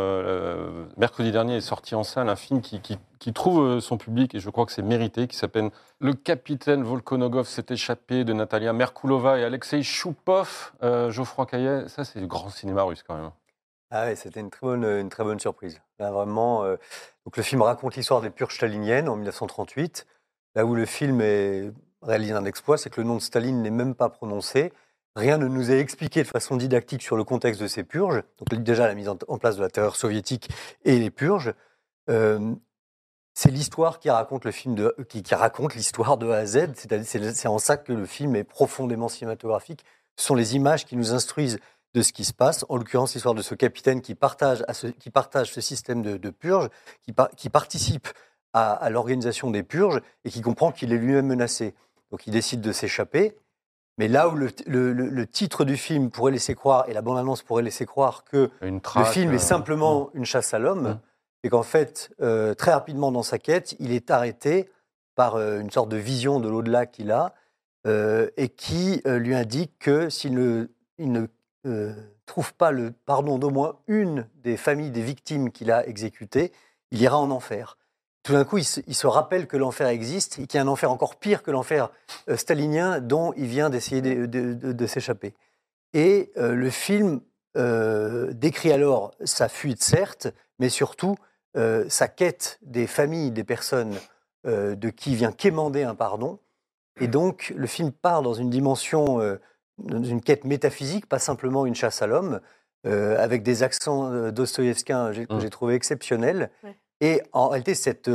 mercredi dernier est sorti en salle un film qui, qui- qui trouve euh, son public, et je crois que c'est mérité, qui s'appelle Le capitaine Volkonogov s'est échappé de Natalia Merkulova et Alexei Choupov, euh, Geoffroy Caillet. Ça, c'est du grand cinéma russe quand même. Ah ouais, c'était une très bonne, une très bonne surprise. Vraiment, euh, donc le film raconte l'histoire des purges staliniennes en 1938. Là où le film est réalisé un exploit, c'est que le nom de Staline n'est même pas prononcé. Rien ne nous est expliqué de façon didactique sur le contexte de ces purges. Donc déjà la mise en place de la terreur soviétique et les purges. Euh, c'est l'histoire qui raconte le film de, qui, qui raconte l'histoire de A à Z. C'est-à-dire- C'est en ça que le film est profondément cinématographique. Ce sont les images qui nous instruisent de ce qui se passe. En l'occurrence, l'histoire de ce capitaine qui partage, à ce, qui partage ce système de, de purge, qui, par- qui participe à, à l'organisation des purges et qui comprend qu'il est lui-même menacé. Donc il décide de s'échapper. Mais là où le, le- le- le titre du film pourrait laisser croire, et la bande-annonce pourrait laisser croire que le film est simplement une chasse à l'homme, Mm. C'est qu'en fait, euh, très rapidement dans sa quête, il est arrêté par euh, une sorte de vision de l'au-delà qu'il a, euh, et qui lui indique que s'il ne, trouve pas le pardon d'au moins une des familles des victimes qu'il a exécutées, il ira en enfer. Tout d'un coup, il se, rappelle que l'enfer existe et qu'il y a un enfer encore pire que l'enfer stalinien dont il vient d'essayer de, s'échapper. Et le film décrit alors sa fuite, certes, mais surtout euh, sa quête des familles des personnes euh, de qui vient quémander un pardon. Et donc, le film part dans une dimension, euh, dans une quête métaphysique, pas simplement une chasse à l'homme, euh, avec des accents dostoïevskiens que Mm. j'ai trouvé exceptionnels. Ouais. Et en réalité, cette,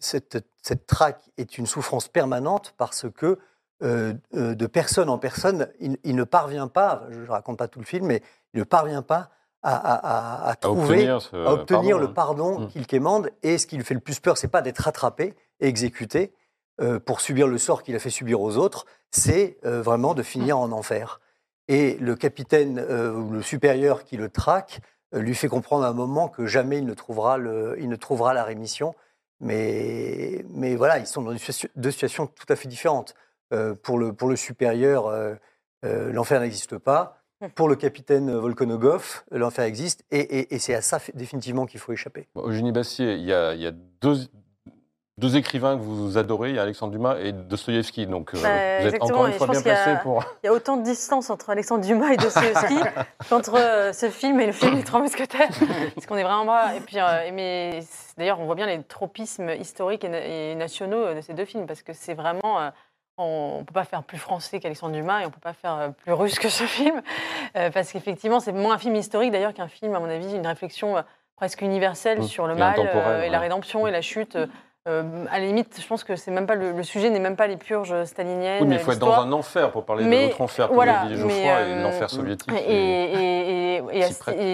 cette, cette traque est une souffrance permanente parce que euh, de personne en personne, il, il ne parvient pas, je ne raconte pas tout le film, mais il ne parvient pas à, à- à- à À trouver, obtenir, ce à obtenir pardon, le pardon Mm. qu'il quémande. Et ce qui lui fait le plus peur, c'est pas d'être rattrapé et exécuté euh, pour subir le sort qu'il a fait subir aux autres, c'est euh, vraiment de finir en enfer. Et le capitaine euh, ou le supérieur qui le traque lui fait comprendre à un moment que jamais il ne trouvera, le, il ne trouvera la rémission. Mais, mais voilà, ils sont dans une deux situations tout à fait différentes. Euh, pour, le, pour le supérieur, euh, euh, l'enfer n'existe pas. Pour le capitaine Volkonogov, l'enfer existe. Et, et- et c'est à ça définitivement qu'il faut échapper. Bon, Eugénie Bassier, il y a, il y a deux, deux écrivains que vous adorez, il y a Alexandre Dumas et Dostoïevski. Donc euh, Bah, vous êtes exactement, encore une fois bien a- placé pour. Il y a autant de distance entre Alexandre Dumas et Dostoevsky qu'entre euh, ce film et le film des Trois Mousquetaires. Parce qu'on est vraiment bas. Et puis, euh, mais d'ailleurs, on voit bien les tropismes historiques et nationaux de ces deux films parce que c'est vraiment. On ne peut pas faire plus français qu'Alexandre Dumas et on ne peut pas faire euh, plus russe que ce film. Euh, parce qu'effectivement, c'est moins un film historique d'ailleurs qu'un film, à mon avis, une réflexion euh, presque universelle Mmh, sur le et mal euh, et la rédemption et la chute. Euh, à la limite, je pense que c'est même pas le, le sujet n'est même pas les purges staliniennes. Oui, mais il faut être dans un enfer pour parler Mais, de l'autre enfer, comme voilà, le Geoffroy, et l'enfer soviétique. Et,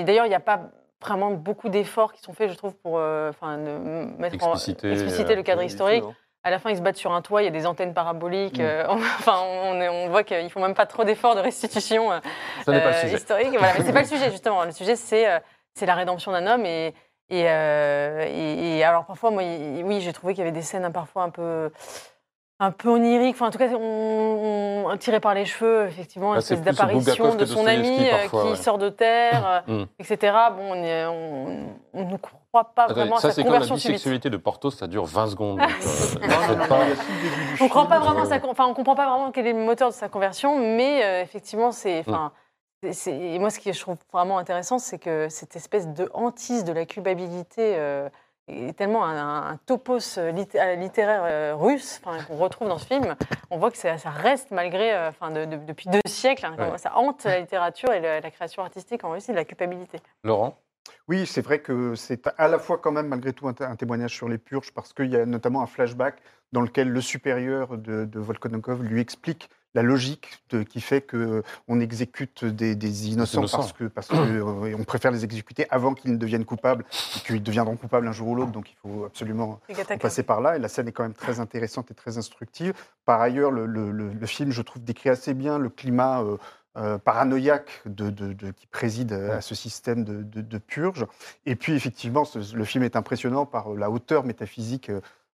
d'ailleurs, il n'y a pas vraiment beaucoup d'efforts qui sont faits, je trouve, pour enfin, mettre en- Expliciter, expliciter euh, le cadre tout, historique. À la fin, ils se battent sur un toit, il y a des antennes paraboliques. Mm. euh, enfin, on, est- on voit qu'ils font même pas trop d'efforts de restitution euh, Ça n'est pas le euh, sujet. historique. Voilà, mais c'est pas le sujet justement. Le sujet, c'est c'est la rédemption d'un homme et et, euh, et- et alors parfois, moi, oui, j'ai trouvé qu'il y avait des scènes hein, parfois un peu un peu oniriques. Enfin, en tout cas, on, on tiré par les cheveux, effectivement, une c'est espèce d'apparition de son ami euh, parfois, qui ouais. sort de terre, euh, Mm. etc. Bon, on est- on- on ne croit pas vraiment à ça, sa c'est comme la conversion subite. bisexualité de Portos, ça dure 20 secondes. donc, euh, Non, pas- On pas film, vraiment sa, enfin, on comprend pas vraiment quel est le moteur de sa conversion, mais euh, effectivement, c'est, enfin, c'est- c'est- et moi, ce que je trouve vraiment intéressant, c'est que cette espèce de hantise de la culpabilité est tellement un, un topos euh, euh, littéraire euh, russe, enfin, qu'on retrouve dans ce film. On voit que ça, ça reste malgré, enfin, de- de- depuis deux siècles, hein, Ouais. ça hante la littérature et la, la création artistique en Russie de la culpabilité. Laurent? Oui, c'est vrai que c'est à la fois quand même malgré tout un, té- un témoignage sur les purges parce qu'il y a notamment un flashback dans lequel le supérieur de, de Volkonokov lui explique la logique de- qui fait que on exécute des, des innocents, parce que parce que euh, on préfère les exécuter avant qu'ils ne deviennent coupables et qu'ils deviendront coupables un jour ou l'autre. Donc il faut absolument passer par là. Et la scène est quand même très intéressante et très instructive. Par ailleurs, le, le- le- le film, je trouve, décrit assez bien le climat euh, euh, paranoïaque de, de- de- qui préside à ce système de, de- de purge. Et puis, effectivement, ce- le film est impressionnant par la hauteur métaphysique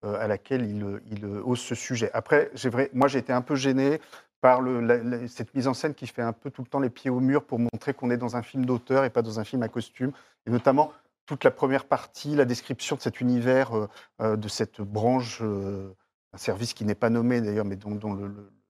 à laquelle il, euh, il, euh, ose ce sujet. Après, j'ai vrai, moi, j'ai été un peu gêné par le- la- la- cette mise en scène qui fait un peu tout le temps les pieds au mur pour montrer qu'on est dans un film d'auteur et pas dans un film à costume. Et notamment toute la première partie, la description de cet univers, euh, euh, de cette branche, euh, un service qui n'est pas nommé d'ailleurs, mais dont,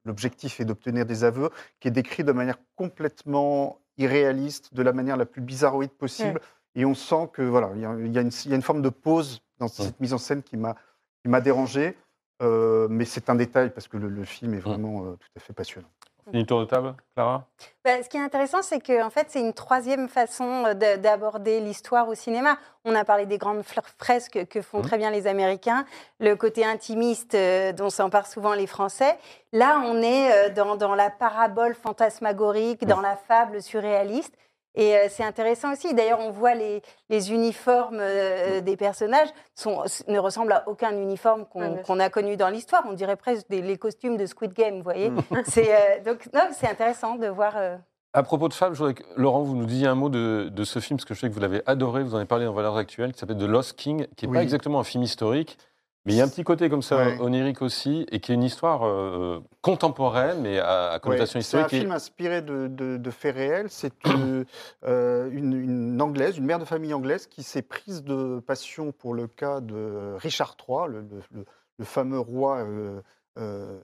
l'objectif est d'obtenir des aveux, qui est décrit de manière complètement irréaliste, de la manière la plus bizarroïde possible. Et on sent que voilà, il y, a- y une- il y a une forme de pause dans cette mise en scène qui m'a qui m'a dérangé. Euh, mais c'est un détail parce que le, le film est vraiment euh, tout à fait passionnant. Fini le tour de table, Clara? Bah, ce qui est intéressant, c'est que en fait, c'est une troisième façon euh, de- d'aborder l'histoire au cinéma. On a parlé des grandes fleurs fresques que font Mhm. très bien les Américains, le côté intimiste euh, dont s'emparent souvent les Français. Là, on est euh, dans, dans la parabole fantasmagorique, dans la fable surréaliste. Et euh, c'est intéressant aussi. D'ailleurs, on voit les, les uniformes euh, des personnages sont, ne ressemblent à aucun uniforme qu'on qu'on a connu dans l'histoire. On dirait presque des, les costumes de Squid Game, vous voyez. C'est euh, donc non, c'est intéressant de voir. euh, À propos de femmes, je voudrais que, Laurent, vous nous disiez un mot de, de ce film, parce que je sais que vous l'avez adoré, vous en avez parlé dans Valeurs Actuelles, qui s'appelle The Lost King, qui n'est Oui. pas exactement un film historique, mais il y a un petit côté comme ça, Ouais. onirique aussi, et qui est une histoire euh, contemporaine, mais à, à connotation Ouais, C'est un historique. et- film inspiré de, de- de faits réels. C'est une, euh, une, une anglaise, une mère de famille anglaise qui s'est prise de passion pour le cas de Richard III, le, le- le- le fameux roi euh, euh,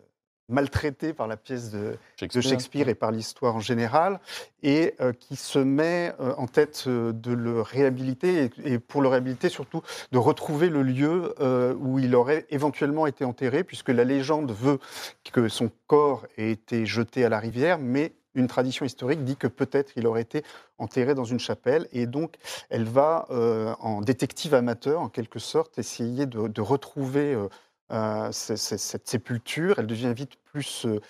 maltraité par la pièce de, de Shakespeare et par l'histoire en général, et euh, qui se met euh, en tête euh, de le réhabiliter, et, et pour le réhabiliter surtout de retrouver le lieu où il aurait éventuellement été enterré, puisque la légende veut que son corps ait été jeté à la rivière, mais une tradition historique dit que peut-être il aurait été enterré dans une chapelle, et donc elle va, euh, en détective amateur, en quelque sorte, essayer de, de retrouver euh, euh, cette sépulture. Elle devient vite plus euh,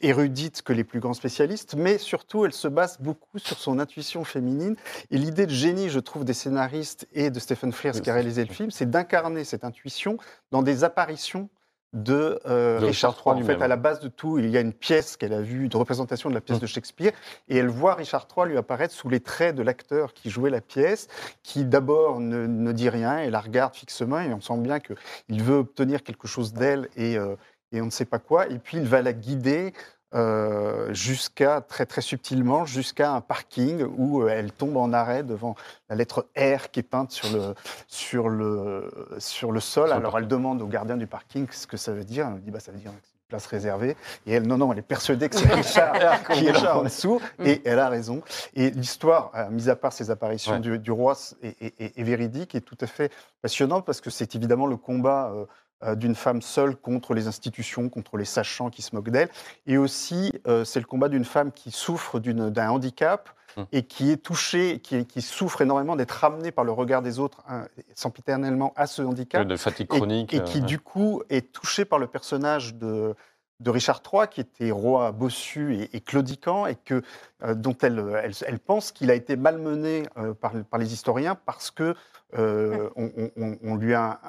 érudite que les plus grands spécialistes, mais surtout, elle se base beaucoup sur son intuition féminine. Et l'idée de génie, je trouve, des scénaristes et de Stephen Frears Oui, qui a réalisé le film, c'est d'incarner cette intuition dans des apparitions de, euh, De Richard III. En fait, à la base de tout, il y a une pièce qu'elle a vue, de représentation de la pièce Mm. de Shakespeare, et elle voit Richard III lui apparaître sous les traits de l'acteur qui jouait la pièce, qui d'abord ne, ne dit rien et la regarde fixement, et on sent bien qu'il veut obtenir quelque chose d'elle et, euh, et on ne sait pas quoi, et puis il va la guider euh, jusqu'à, très très subtilement, jusqu'à un parking où euh, elle tombe en arrêt devant la lettre R qui est peinte sur le, sur le, sur le sol. Alors elle demande au gardien du parking ce que ça veut dire. Elle dit bah, ça veut dire place réservée. Et elle, non, non, elle est persuadée que c'est Richard qui est là en dessous. Et elle a raison. Et l'histoire, euh, mis à part ces apparitions Ouais. du, du roi, est, est- est- véridique et tout à fait passionnante parce que c'est évidemment le combat. euh, d'une femme seule contre les institutions, contre les sachants qui se moquent d'elle. Et aussi, euh, c'est le combat d'une femme qui souffre d'un handicap Mm. et qui est touchée, qui, qui souffre énormément d'être ramenée par le regard des autres hein, sempiternellement à ce handicap de fatigue chronique. et, qui euh, du coup est touché par le personnage de, de Richard III, qui était roi bossu et, et claudiquant, et que, euh, dont elle, elle, elle pense qu'il a été malmené euh, par, par les historiens parce que euh, on, on- on- on lui a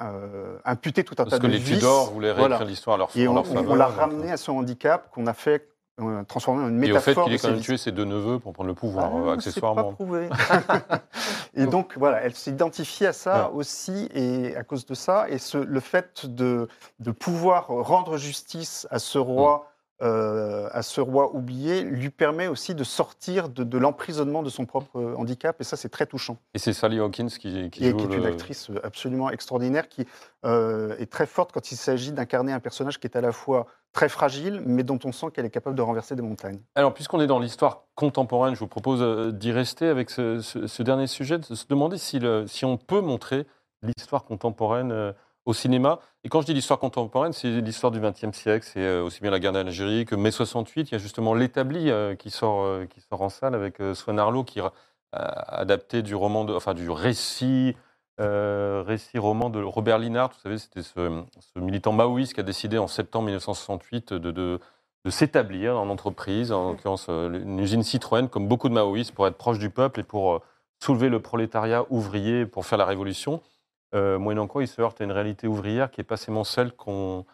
imputé tout un Parce tas que de les vices. Tudors voulaient réécrire Voilà. l'histoire à leur, Et on, leur l'a ramené à son handicap qu'on a fait euh, transformer en une Et au fait métaphore qu'il ait quand même tué ses deux neveux pour prendre le pouvoir, euh, Ah, accessoirement. c'est pas prouvé. et donc voilà, elle s'identifie à ça Ouais. aussi, et à cause de ça, et ce- le fait de, de pouvoir rendre justice à ce roi. Euh, à ce roi oublié, lui permet aussi de sortir de, de l'emprisonnement de son propre euh, handicap, et ça c'est très touchant. Et c'est Sally Hawkins qui, qui Et joue qui est une le- actrice absolument extraordinaire, qui euh, est très forte quand il s'agit d'incarner un personnage qui est à la fois très fragile, mais dont on sent qu'elle est capable de renverser des montagnes. Alors, puisqu'on est dans l'histoire contemporaine, je vous propose euh, d'y rester avec ce, ce- ce dernier sujet, de se demander si, le- si on peut montrer l'histoire contemporaine euh, au cinéma. Et quand je dis l'histoire contemporaine, c'est l'histoire du XXe siècle, c'est euh, aussi bien la guerre d'Algérie que mai 68. Il y a justement l'établi euh, qui, sort, euh, qui sort en salle avec Swan Arlo qui a adapté du roman, de, enfin du récit, euh, récit roman de Robert Linhart. Vous savez, c'était ce, ce militant maoïste qui a décidé en septembre 1968 de, de de s'établir en entreprise, en l'occurrence euh, une usine Citroën, comme beaucoup de maoïstes, pour être proche du peuple et pour soulever le prolétariat ouvrier, pour faire la révolution. Euh, moyennant quoi, il se heurte à une réalité ouvrière qui est pas seulement celle qu'on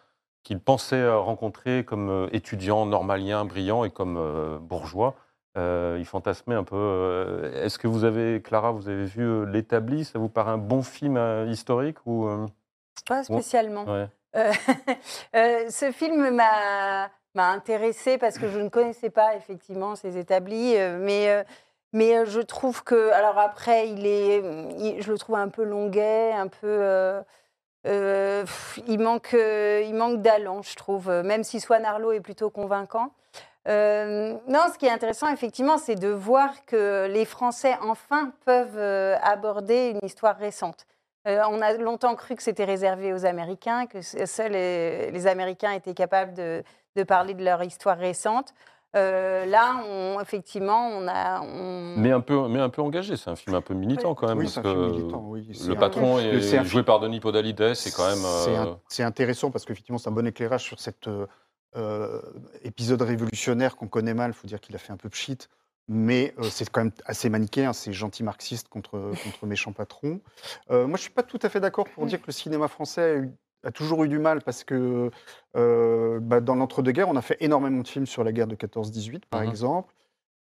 qu'il pensait euh, rencontrer comme euh, étudiant normalien, brillant et comme euh, bourgeois. Euh, il fantasmait un peu. Est-ce que vous avez, Clara, vous avez vu L'établi? Ça vous paraît un bon film historique ou Pas spécialement. ouais. Ce film m'a intéressée parce que je ne connaissais pas effectivement ces établis, mais mais euh, je trouve que alors après il est, il- je le trouve un peu longuet, un peu. euh, euh, il manque, euh, il manque d'allant, je trouve, même si Swan Arlo est plutôt convaincant. Non, ce qui est intéressant, effectivement, c'est de voir que les Français, enfin, peuvent aborder une histoire récente. On a longtemps cru que c'était réservé aux Américains, que se- seuls les, Américains étaient capables de parler de leur histoire récente. Euh, là, on, effectivement, on a. on- mais un peu, mais un peu engagé. C'est un film un peu militant quand même. oui, parce c'est un que film militant. Oui. Le un- patron est un joué par Denis Podalides, c'est quand même. C'est euh, C'est intéressant parce qu'effectivement, c'est un bon éclairage sur cet euh, épisode révolutionnaire qu'on connaît mal. Il faut dire qu'il a fait un peu pchit, mais euh, c'est quand même assez manichéen. C'est gentil marxiste contre, contre méchant patron. Euh, moi, je ne suis pas tout à fait d'accord pour dire que le cinéma français a, eu- a toujours eu du mal parce que euh, bah, dans l'entre-deux-guerres, on a fait énormément de films sur la guerre de 14-18, par exemple.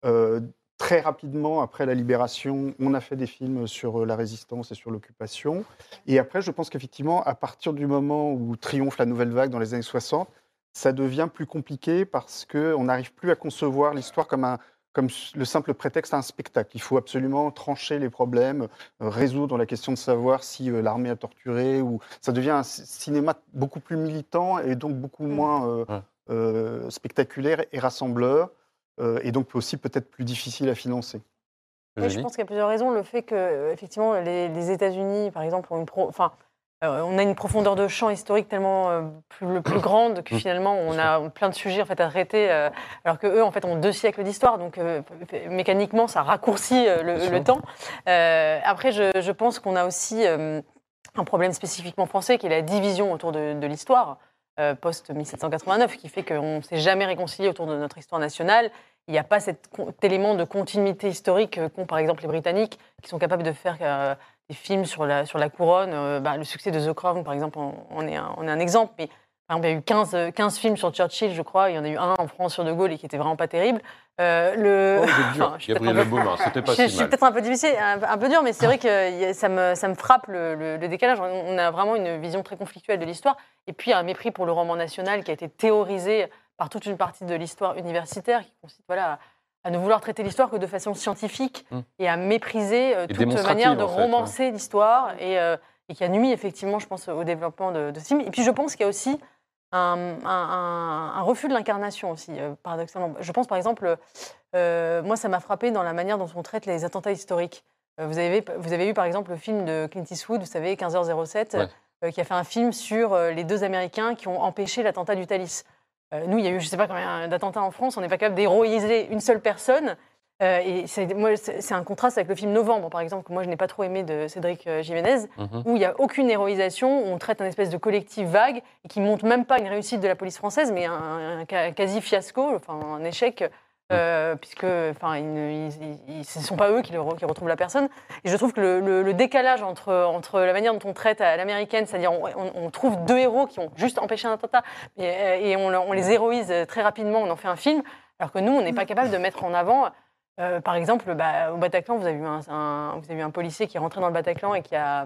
Euh, très rapidement, après la libération, on a fait des films sur euh, la résistance et sur l'occupation. Et après, je pense qu'effectivement, à partir du moment où triomphe la nouvelle vague dans les années 60, ça devient plus compliqué parce qu'on n'arrive plus à concevoir l'histoire comme, un, comme le simple prétexte à un spectacle. Il faut absolument trancher les problèmes, euh, résoudre la question de savoir si euh, l'armée a torturé. Ou... Ça devient un cinéma beaucoup plus militant et donc beaucoup moins euh, Ouais. euh, spectaculaire et rassembleur. euh, et donc aussi peut-être plus difficile à financer. Je pense qu'il y a plusieurs raisons. Le fait que, effectivement, les, les États-Unis, par exemple, ont une pro- enfin, euh, on a une profondeur de champ historique tellement euh, plus, grande que Mm. finalement, on a plein de sujets en fait, à traiter, euh, alors que eux, en fait, ont deux siècles d'histoire. Donc, euh, mécaniquement, ça raccourcit euh, le, temps. Euh, après, je, je pense qu'on a aussi euh, un problème spécifiquement français qui est la division autour de, de l'histoire euh, post-1789, qui fait qu'on ne s'est jamais réconcilié autour de notre histoire nationale. Il n'y a pas cet, élément de continuité historique euh, qu'ont par exemple les Britanniques, qui sont capables de faire euh, des films sur la, sur la couronne. Euh, bah, le succès de The Crown, par exemple, on, est, un, on est un exemple. Mais par exemple, il y a eu 15, euh, 15 films sur Churchill, je crois. Il y en a eu un en France sur De Gaulle et qui était vraiment pas terrible. Euh, le... Oh, dur. Enfin, Gabriel peu- hein, c'était pas je, si je suis mal. peut-être un peu difficile, un, un peu dur, mais c'est vrai que ça me, ça me frappe le, le- le décalage. On on a vraiment une vision très conflictuelle de l'histoire, et puis un mépris pour le roman national qui a été théorisé par toute une partie de l'histoire universitaire, qui consiste voilà, à, à ne vouloir traiter l'histoire que de façon scientifique Mm. et à mépriser euh, toute manière de en fait, romancer l'histoire, et, euh, et qui a nuit effectivement, je pense, au développement de, de ce film. Et puis je pense qu'il y a aussi un, un- un- un refus de l'incarnation aussi, euh, paradoxalement. Je pense par exemple, moi ça m'a frappé dans la manière dont on traite les attentats historiques. Vous, avez, vous avez eu par exemple le film de Clint Eastwood, vous savez, 15h07, Ouais. euh, qui a fait un film sur les deux Américains qui ont empêché l'attentat du Thalys. Euh, nous, il y a eu, je ne sais pas combien d'attentats en France, on n'est pas capable d'héroïser une seule personne. Euh, et c'est moi, c'est- c'est un contraste avec le film Novembre, par exemple, que moi je n'ai pas trop aimé de Cédric euh, Jiménez Mhm. où il n'y a aucune héroïsation, où on traite un espèce de collectif vague et qui montre même pas une réussite de la police française, mais un, un quasi fiasco, enfin un échec, euh, puisque enfin ils ce ne sont pas eux qui, le re- qui retrouvent la personne. Et je trouve que le, le- le décalage entre, entre la manière dont on traite à l'américaine, c'est-à-dire on, on- on trouve deux héros qui ont juste empêché un attentat et, euh, et on, on les héroïse très rapidement, on en fait un film, alors que nous on n'est pas capable de mettre en avant. euh, par exemple, bah, au Bataclan, vous avez, eu un, un- vous avez eu un policier qui est rentré dans le Bataclan et qui a,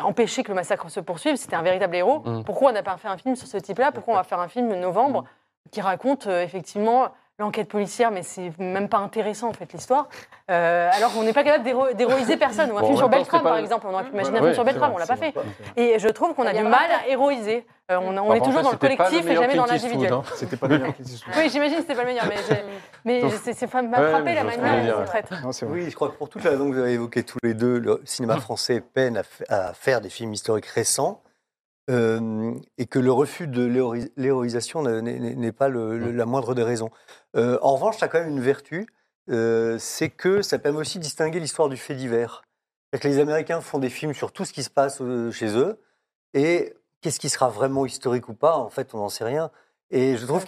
empêché que le massacre se poursuive. C'était un véritable héros. Mhm. Pourquoi on n'a pas fait un film sur ce type-là? Pourquoi on va faire un film novembre qui raconte euh, effectivement l'enquête policière, mais c'est même pas intéressant en fait l'histoire. Euh, alors qu'on n'est pas capable d'héro- d'héroïser personne. Ou un Bon, film sur Beltrame, pas- par exemple. On aurait pu imaginer un Ouais, film sur Beltrame, on l'a pas fait. vrai. Et je trouve qu'on a du mal à héroïser. Euh, on, est toujours dans le collectif et jamais dans l'individuel. hein. C'était pas le meilleur Eastwood. Oui, j'imagine que c'était pas le meilleur, mais, mais c'est- m'a frappé la manière dont on traite. Oui, je crois que pour toute la raison que vous avez évoquée tous les deux, le cinéma français peine à, faire des films historiques récents euh, et que le refus de l'héroï- l'héroïsation n'est- pas le- le- la moindre des raisons. Euh, en revanche, ça a quand même une vertu, euh, c'est que ça permet aussi de distinguer l'histoire du fait divers. Que les Américains font des films sur tout ce qui se passe euh, chez eux et qu'est-ce qui sera vraiment historique ou pas, en fait, on n'en sait rien. Et je trouve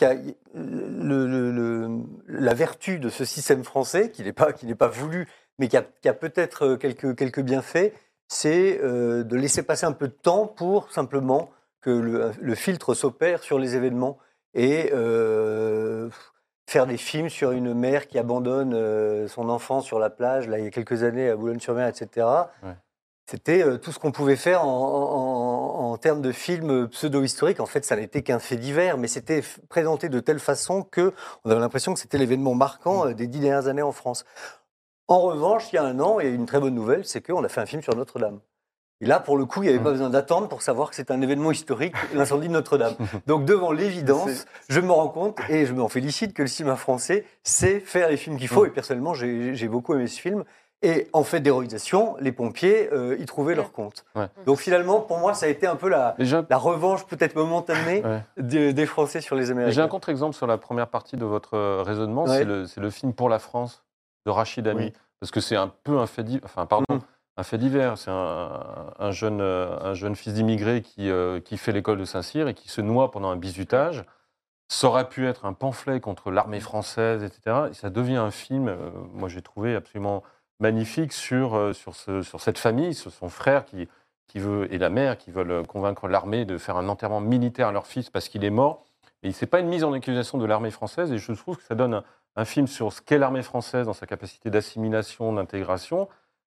le- la vertu de ce système français, qui n'est pas, pas voulu, mais qui a, peut-être quelques, quelques bienfaits, c'est de laisser passer un peu de temps pour simplement que le, filtre s'opère sur les événements et faire des films sur une mère qui abandonne euh, son enfant sur la plage, là, il y a quelques années à Boulogne-sur-Mer, etc. Ouais. C'était euh, tout ce qu'on pouvait faire en, en- en termes de films pseudo-historiques. En fait, ça n'était qu'un fait divers, mais c'était présenté de telle façon que on avait l'impression que c'était l'événement marquant euh, des dix dernières années en France. En revanche, il y a un an, il y a une très bonne nouvelle, c'est qu'on a fait un film sur Notre-Dame. Et là, pour le coup, il n'y avait pas besoin d'attendre pour savoir que c'est un événement historique, l'incendie de Notre-Dame. Donc, devant l'évidence, je me rends compte, et je m'en félicite, que le cinéma français sait faire les films qu'il faut. Et personnellement, j'ai beaucoup aimé ce film. Et en fait d'héroïsation, les pompiers euh, y trouvaient leur compte. Ouais. Donc finalement, pour moi, ça a été un peu la, revanche peut-être momentanée Ouais. des, des Français sur les mais J'ai Américains. un contre-exemple sur la première partie de votre euh, raisonnement, Ouais. c'est le, film Pour la France de Rachid Ami. Oui. Parce que c'est un peu un fait divers. Enfin, pardon. Mm. Un fait divers, c'est un, un jeune, euh, un jeune fils d'immigré qui, euh, qui fait l'école de Saint-Cyr et qui se noie pendant un bizutage. Ça aurait pu être un pamphlet contre l'armée française, etc. Et ça devient un film, euh, moi j'ai trouvé absolument magnifique sur, sur, ce- sur cette famille, sur son frère qui, qui veut, et la mère qui veulent convaincre l'armée de faire un enterrement militaire à leur fils parce qu'il est mort. Et c'est pas une mise en accusation de l'armée française et je trouve que ça donne un, un film sur ce qu'est l'armée française dans sa capacité d'assimilation, d'intégration,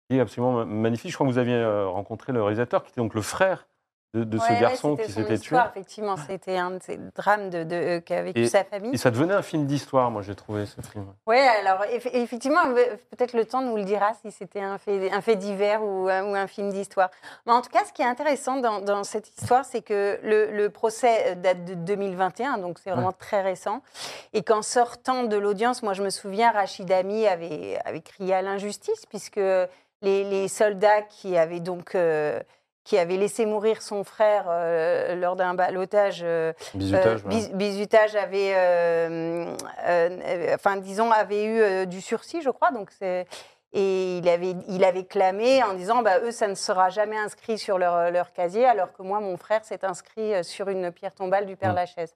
qui est absolument magnifique. Je crois que vous aviez euh, rencontré le réalisateur, qui était donc le frère de, de Ouais, ce garçon qui s'était tué. Effectivement, c'était un de ces drames de, de- euh, qu'a vécu Et- sa famille. Et ça devenait un film d'histoire, moi j'ai trouvé ce film. Oui, alors eff- effectivement, euh, peut-être le temps nous le dira si c'était un fait, un fait divers ou, un- ou un film d'histoire. Mais en tout cas, ce qui est intéressant dans, dans cette histoire, c'est que le, le procès date de 2021, donc c'est vraiment très récent. Et qu'en sortant de l'audience, moi je me souviens, Rachid Ami avait, avait crié à l'injustice, puisque les, les soldats qui avaient donc... euh, qui avaient laissé mourir son frère euh, lors d'un balotage euh. Bis- Bizutage avait, euh, euh, enfin disons, avait eu du sursis, je crois. Donc et il avait, il avait clamé en disant, bah, eux, ça ne sera jamais inscrit sur leur, leur casier, alors que moi, mon frère s'est inscrit sur une pierre tombale du Père Mm. Lachaise.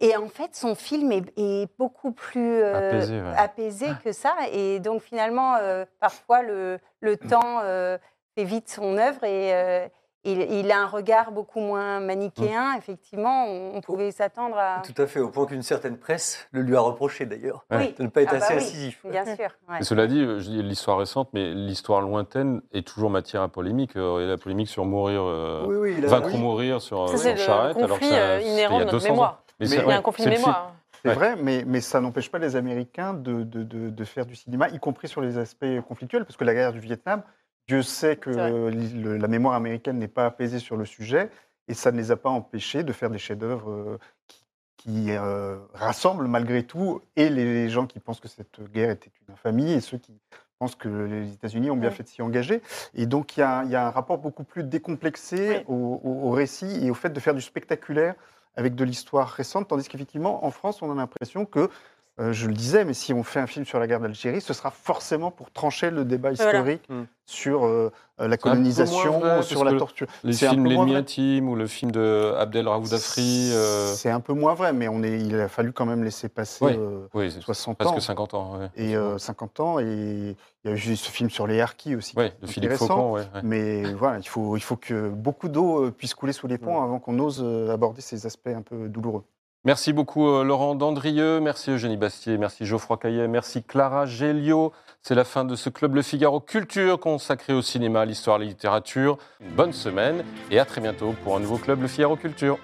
Et en fait, son film est, est beaucoup plus euh, Apaisé, ouais. apaisé que ça. Et donc, finalement, euh, parfois, le, le temps euh, fait vite son œuvre et euh, il, il a un regard beaucoup moins manichéen. Effectivement, on, on pouvait s'attendre à. Tout à fait, au point qu'une certaine presse le lui a reproché d'ailleurs, Ouais. de ne pas être Ah bah assez oui, incisif. Bien sûr. ouais. Cela dit, je dis l'histoire récente, mais l'histoire lointaine est toujours matière à polémique. Il y a la polémique sur mourir, euh, Oui, vaincre oui. ou mourir sur, Ça, sur c'est le Charette. alors que conflit ça- euh, il y a de notre 200 ans. Mémoire. Mais Il c'est- y a ouais, un conflit c'est de le film. mémoire. C'est Ouais. vrai, mais, mais ça n'empêche pas les Américains de, de- de- de faire du cinéma, y compris sur les aspects conflictuels, parce que la guerre du Vietnam, Dieu sait que le- la mémoire américaine n'est pas apaisée sur le sujet, et ça ne les a pas empêchés de faire des chefs-d'œuvre euh, qui, qui, euh, rassemblent malgré tout, et les gens qui pensent que cette guerre était une infamie, et ceux qui pensent que les États-Unis ont bien Ouais. fait de s'y engager. Et donc il y, a, il y a un rapport beaucoup plus décomplexé Oui. au, au- au récit et au fait de faire du spectaculaire avec de l'histoire récente, tandis qu'effectivement, en France, on a l'impression que, euh, je le disais, mais si on fait un film sur la guerre d'Algérie, ce sera forcément pour trancher le débat historique Mm. sur euh, euh, la colonisation, vrai, sur la torture. Les films vrai. intime ou le film de Abdel Raoud Afri. euh, C'est un peu moins vrai, mais on est, il a fallu quand même laisser passer Oui. euh, oui, c'est 60 presque ans 50 ans. ouais. et euh, 50 ans. Et il y a eu ce film sur les harkis aussi. Est de Philippe. Faucon. ouais, ouais. Mais voilà, il faut, il faut que beaucoup d'eau puisse couler sous les ponts avant qu'on ose aborder ces aspects un peu douloureux. Merci beaucoup euh, Laurent Dandrieux, merci Eugénie Bastier, merci Geoffroy Caillet, merci Clara Géliot. C'est la fin de ce Club Le Figaro Culture consacré au cinéma, à l'histoire, à la littérature. Bonne semaine et à très bientôt pour un nouveau Club Le Figaro Culture.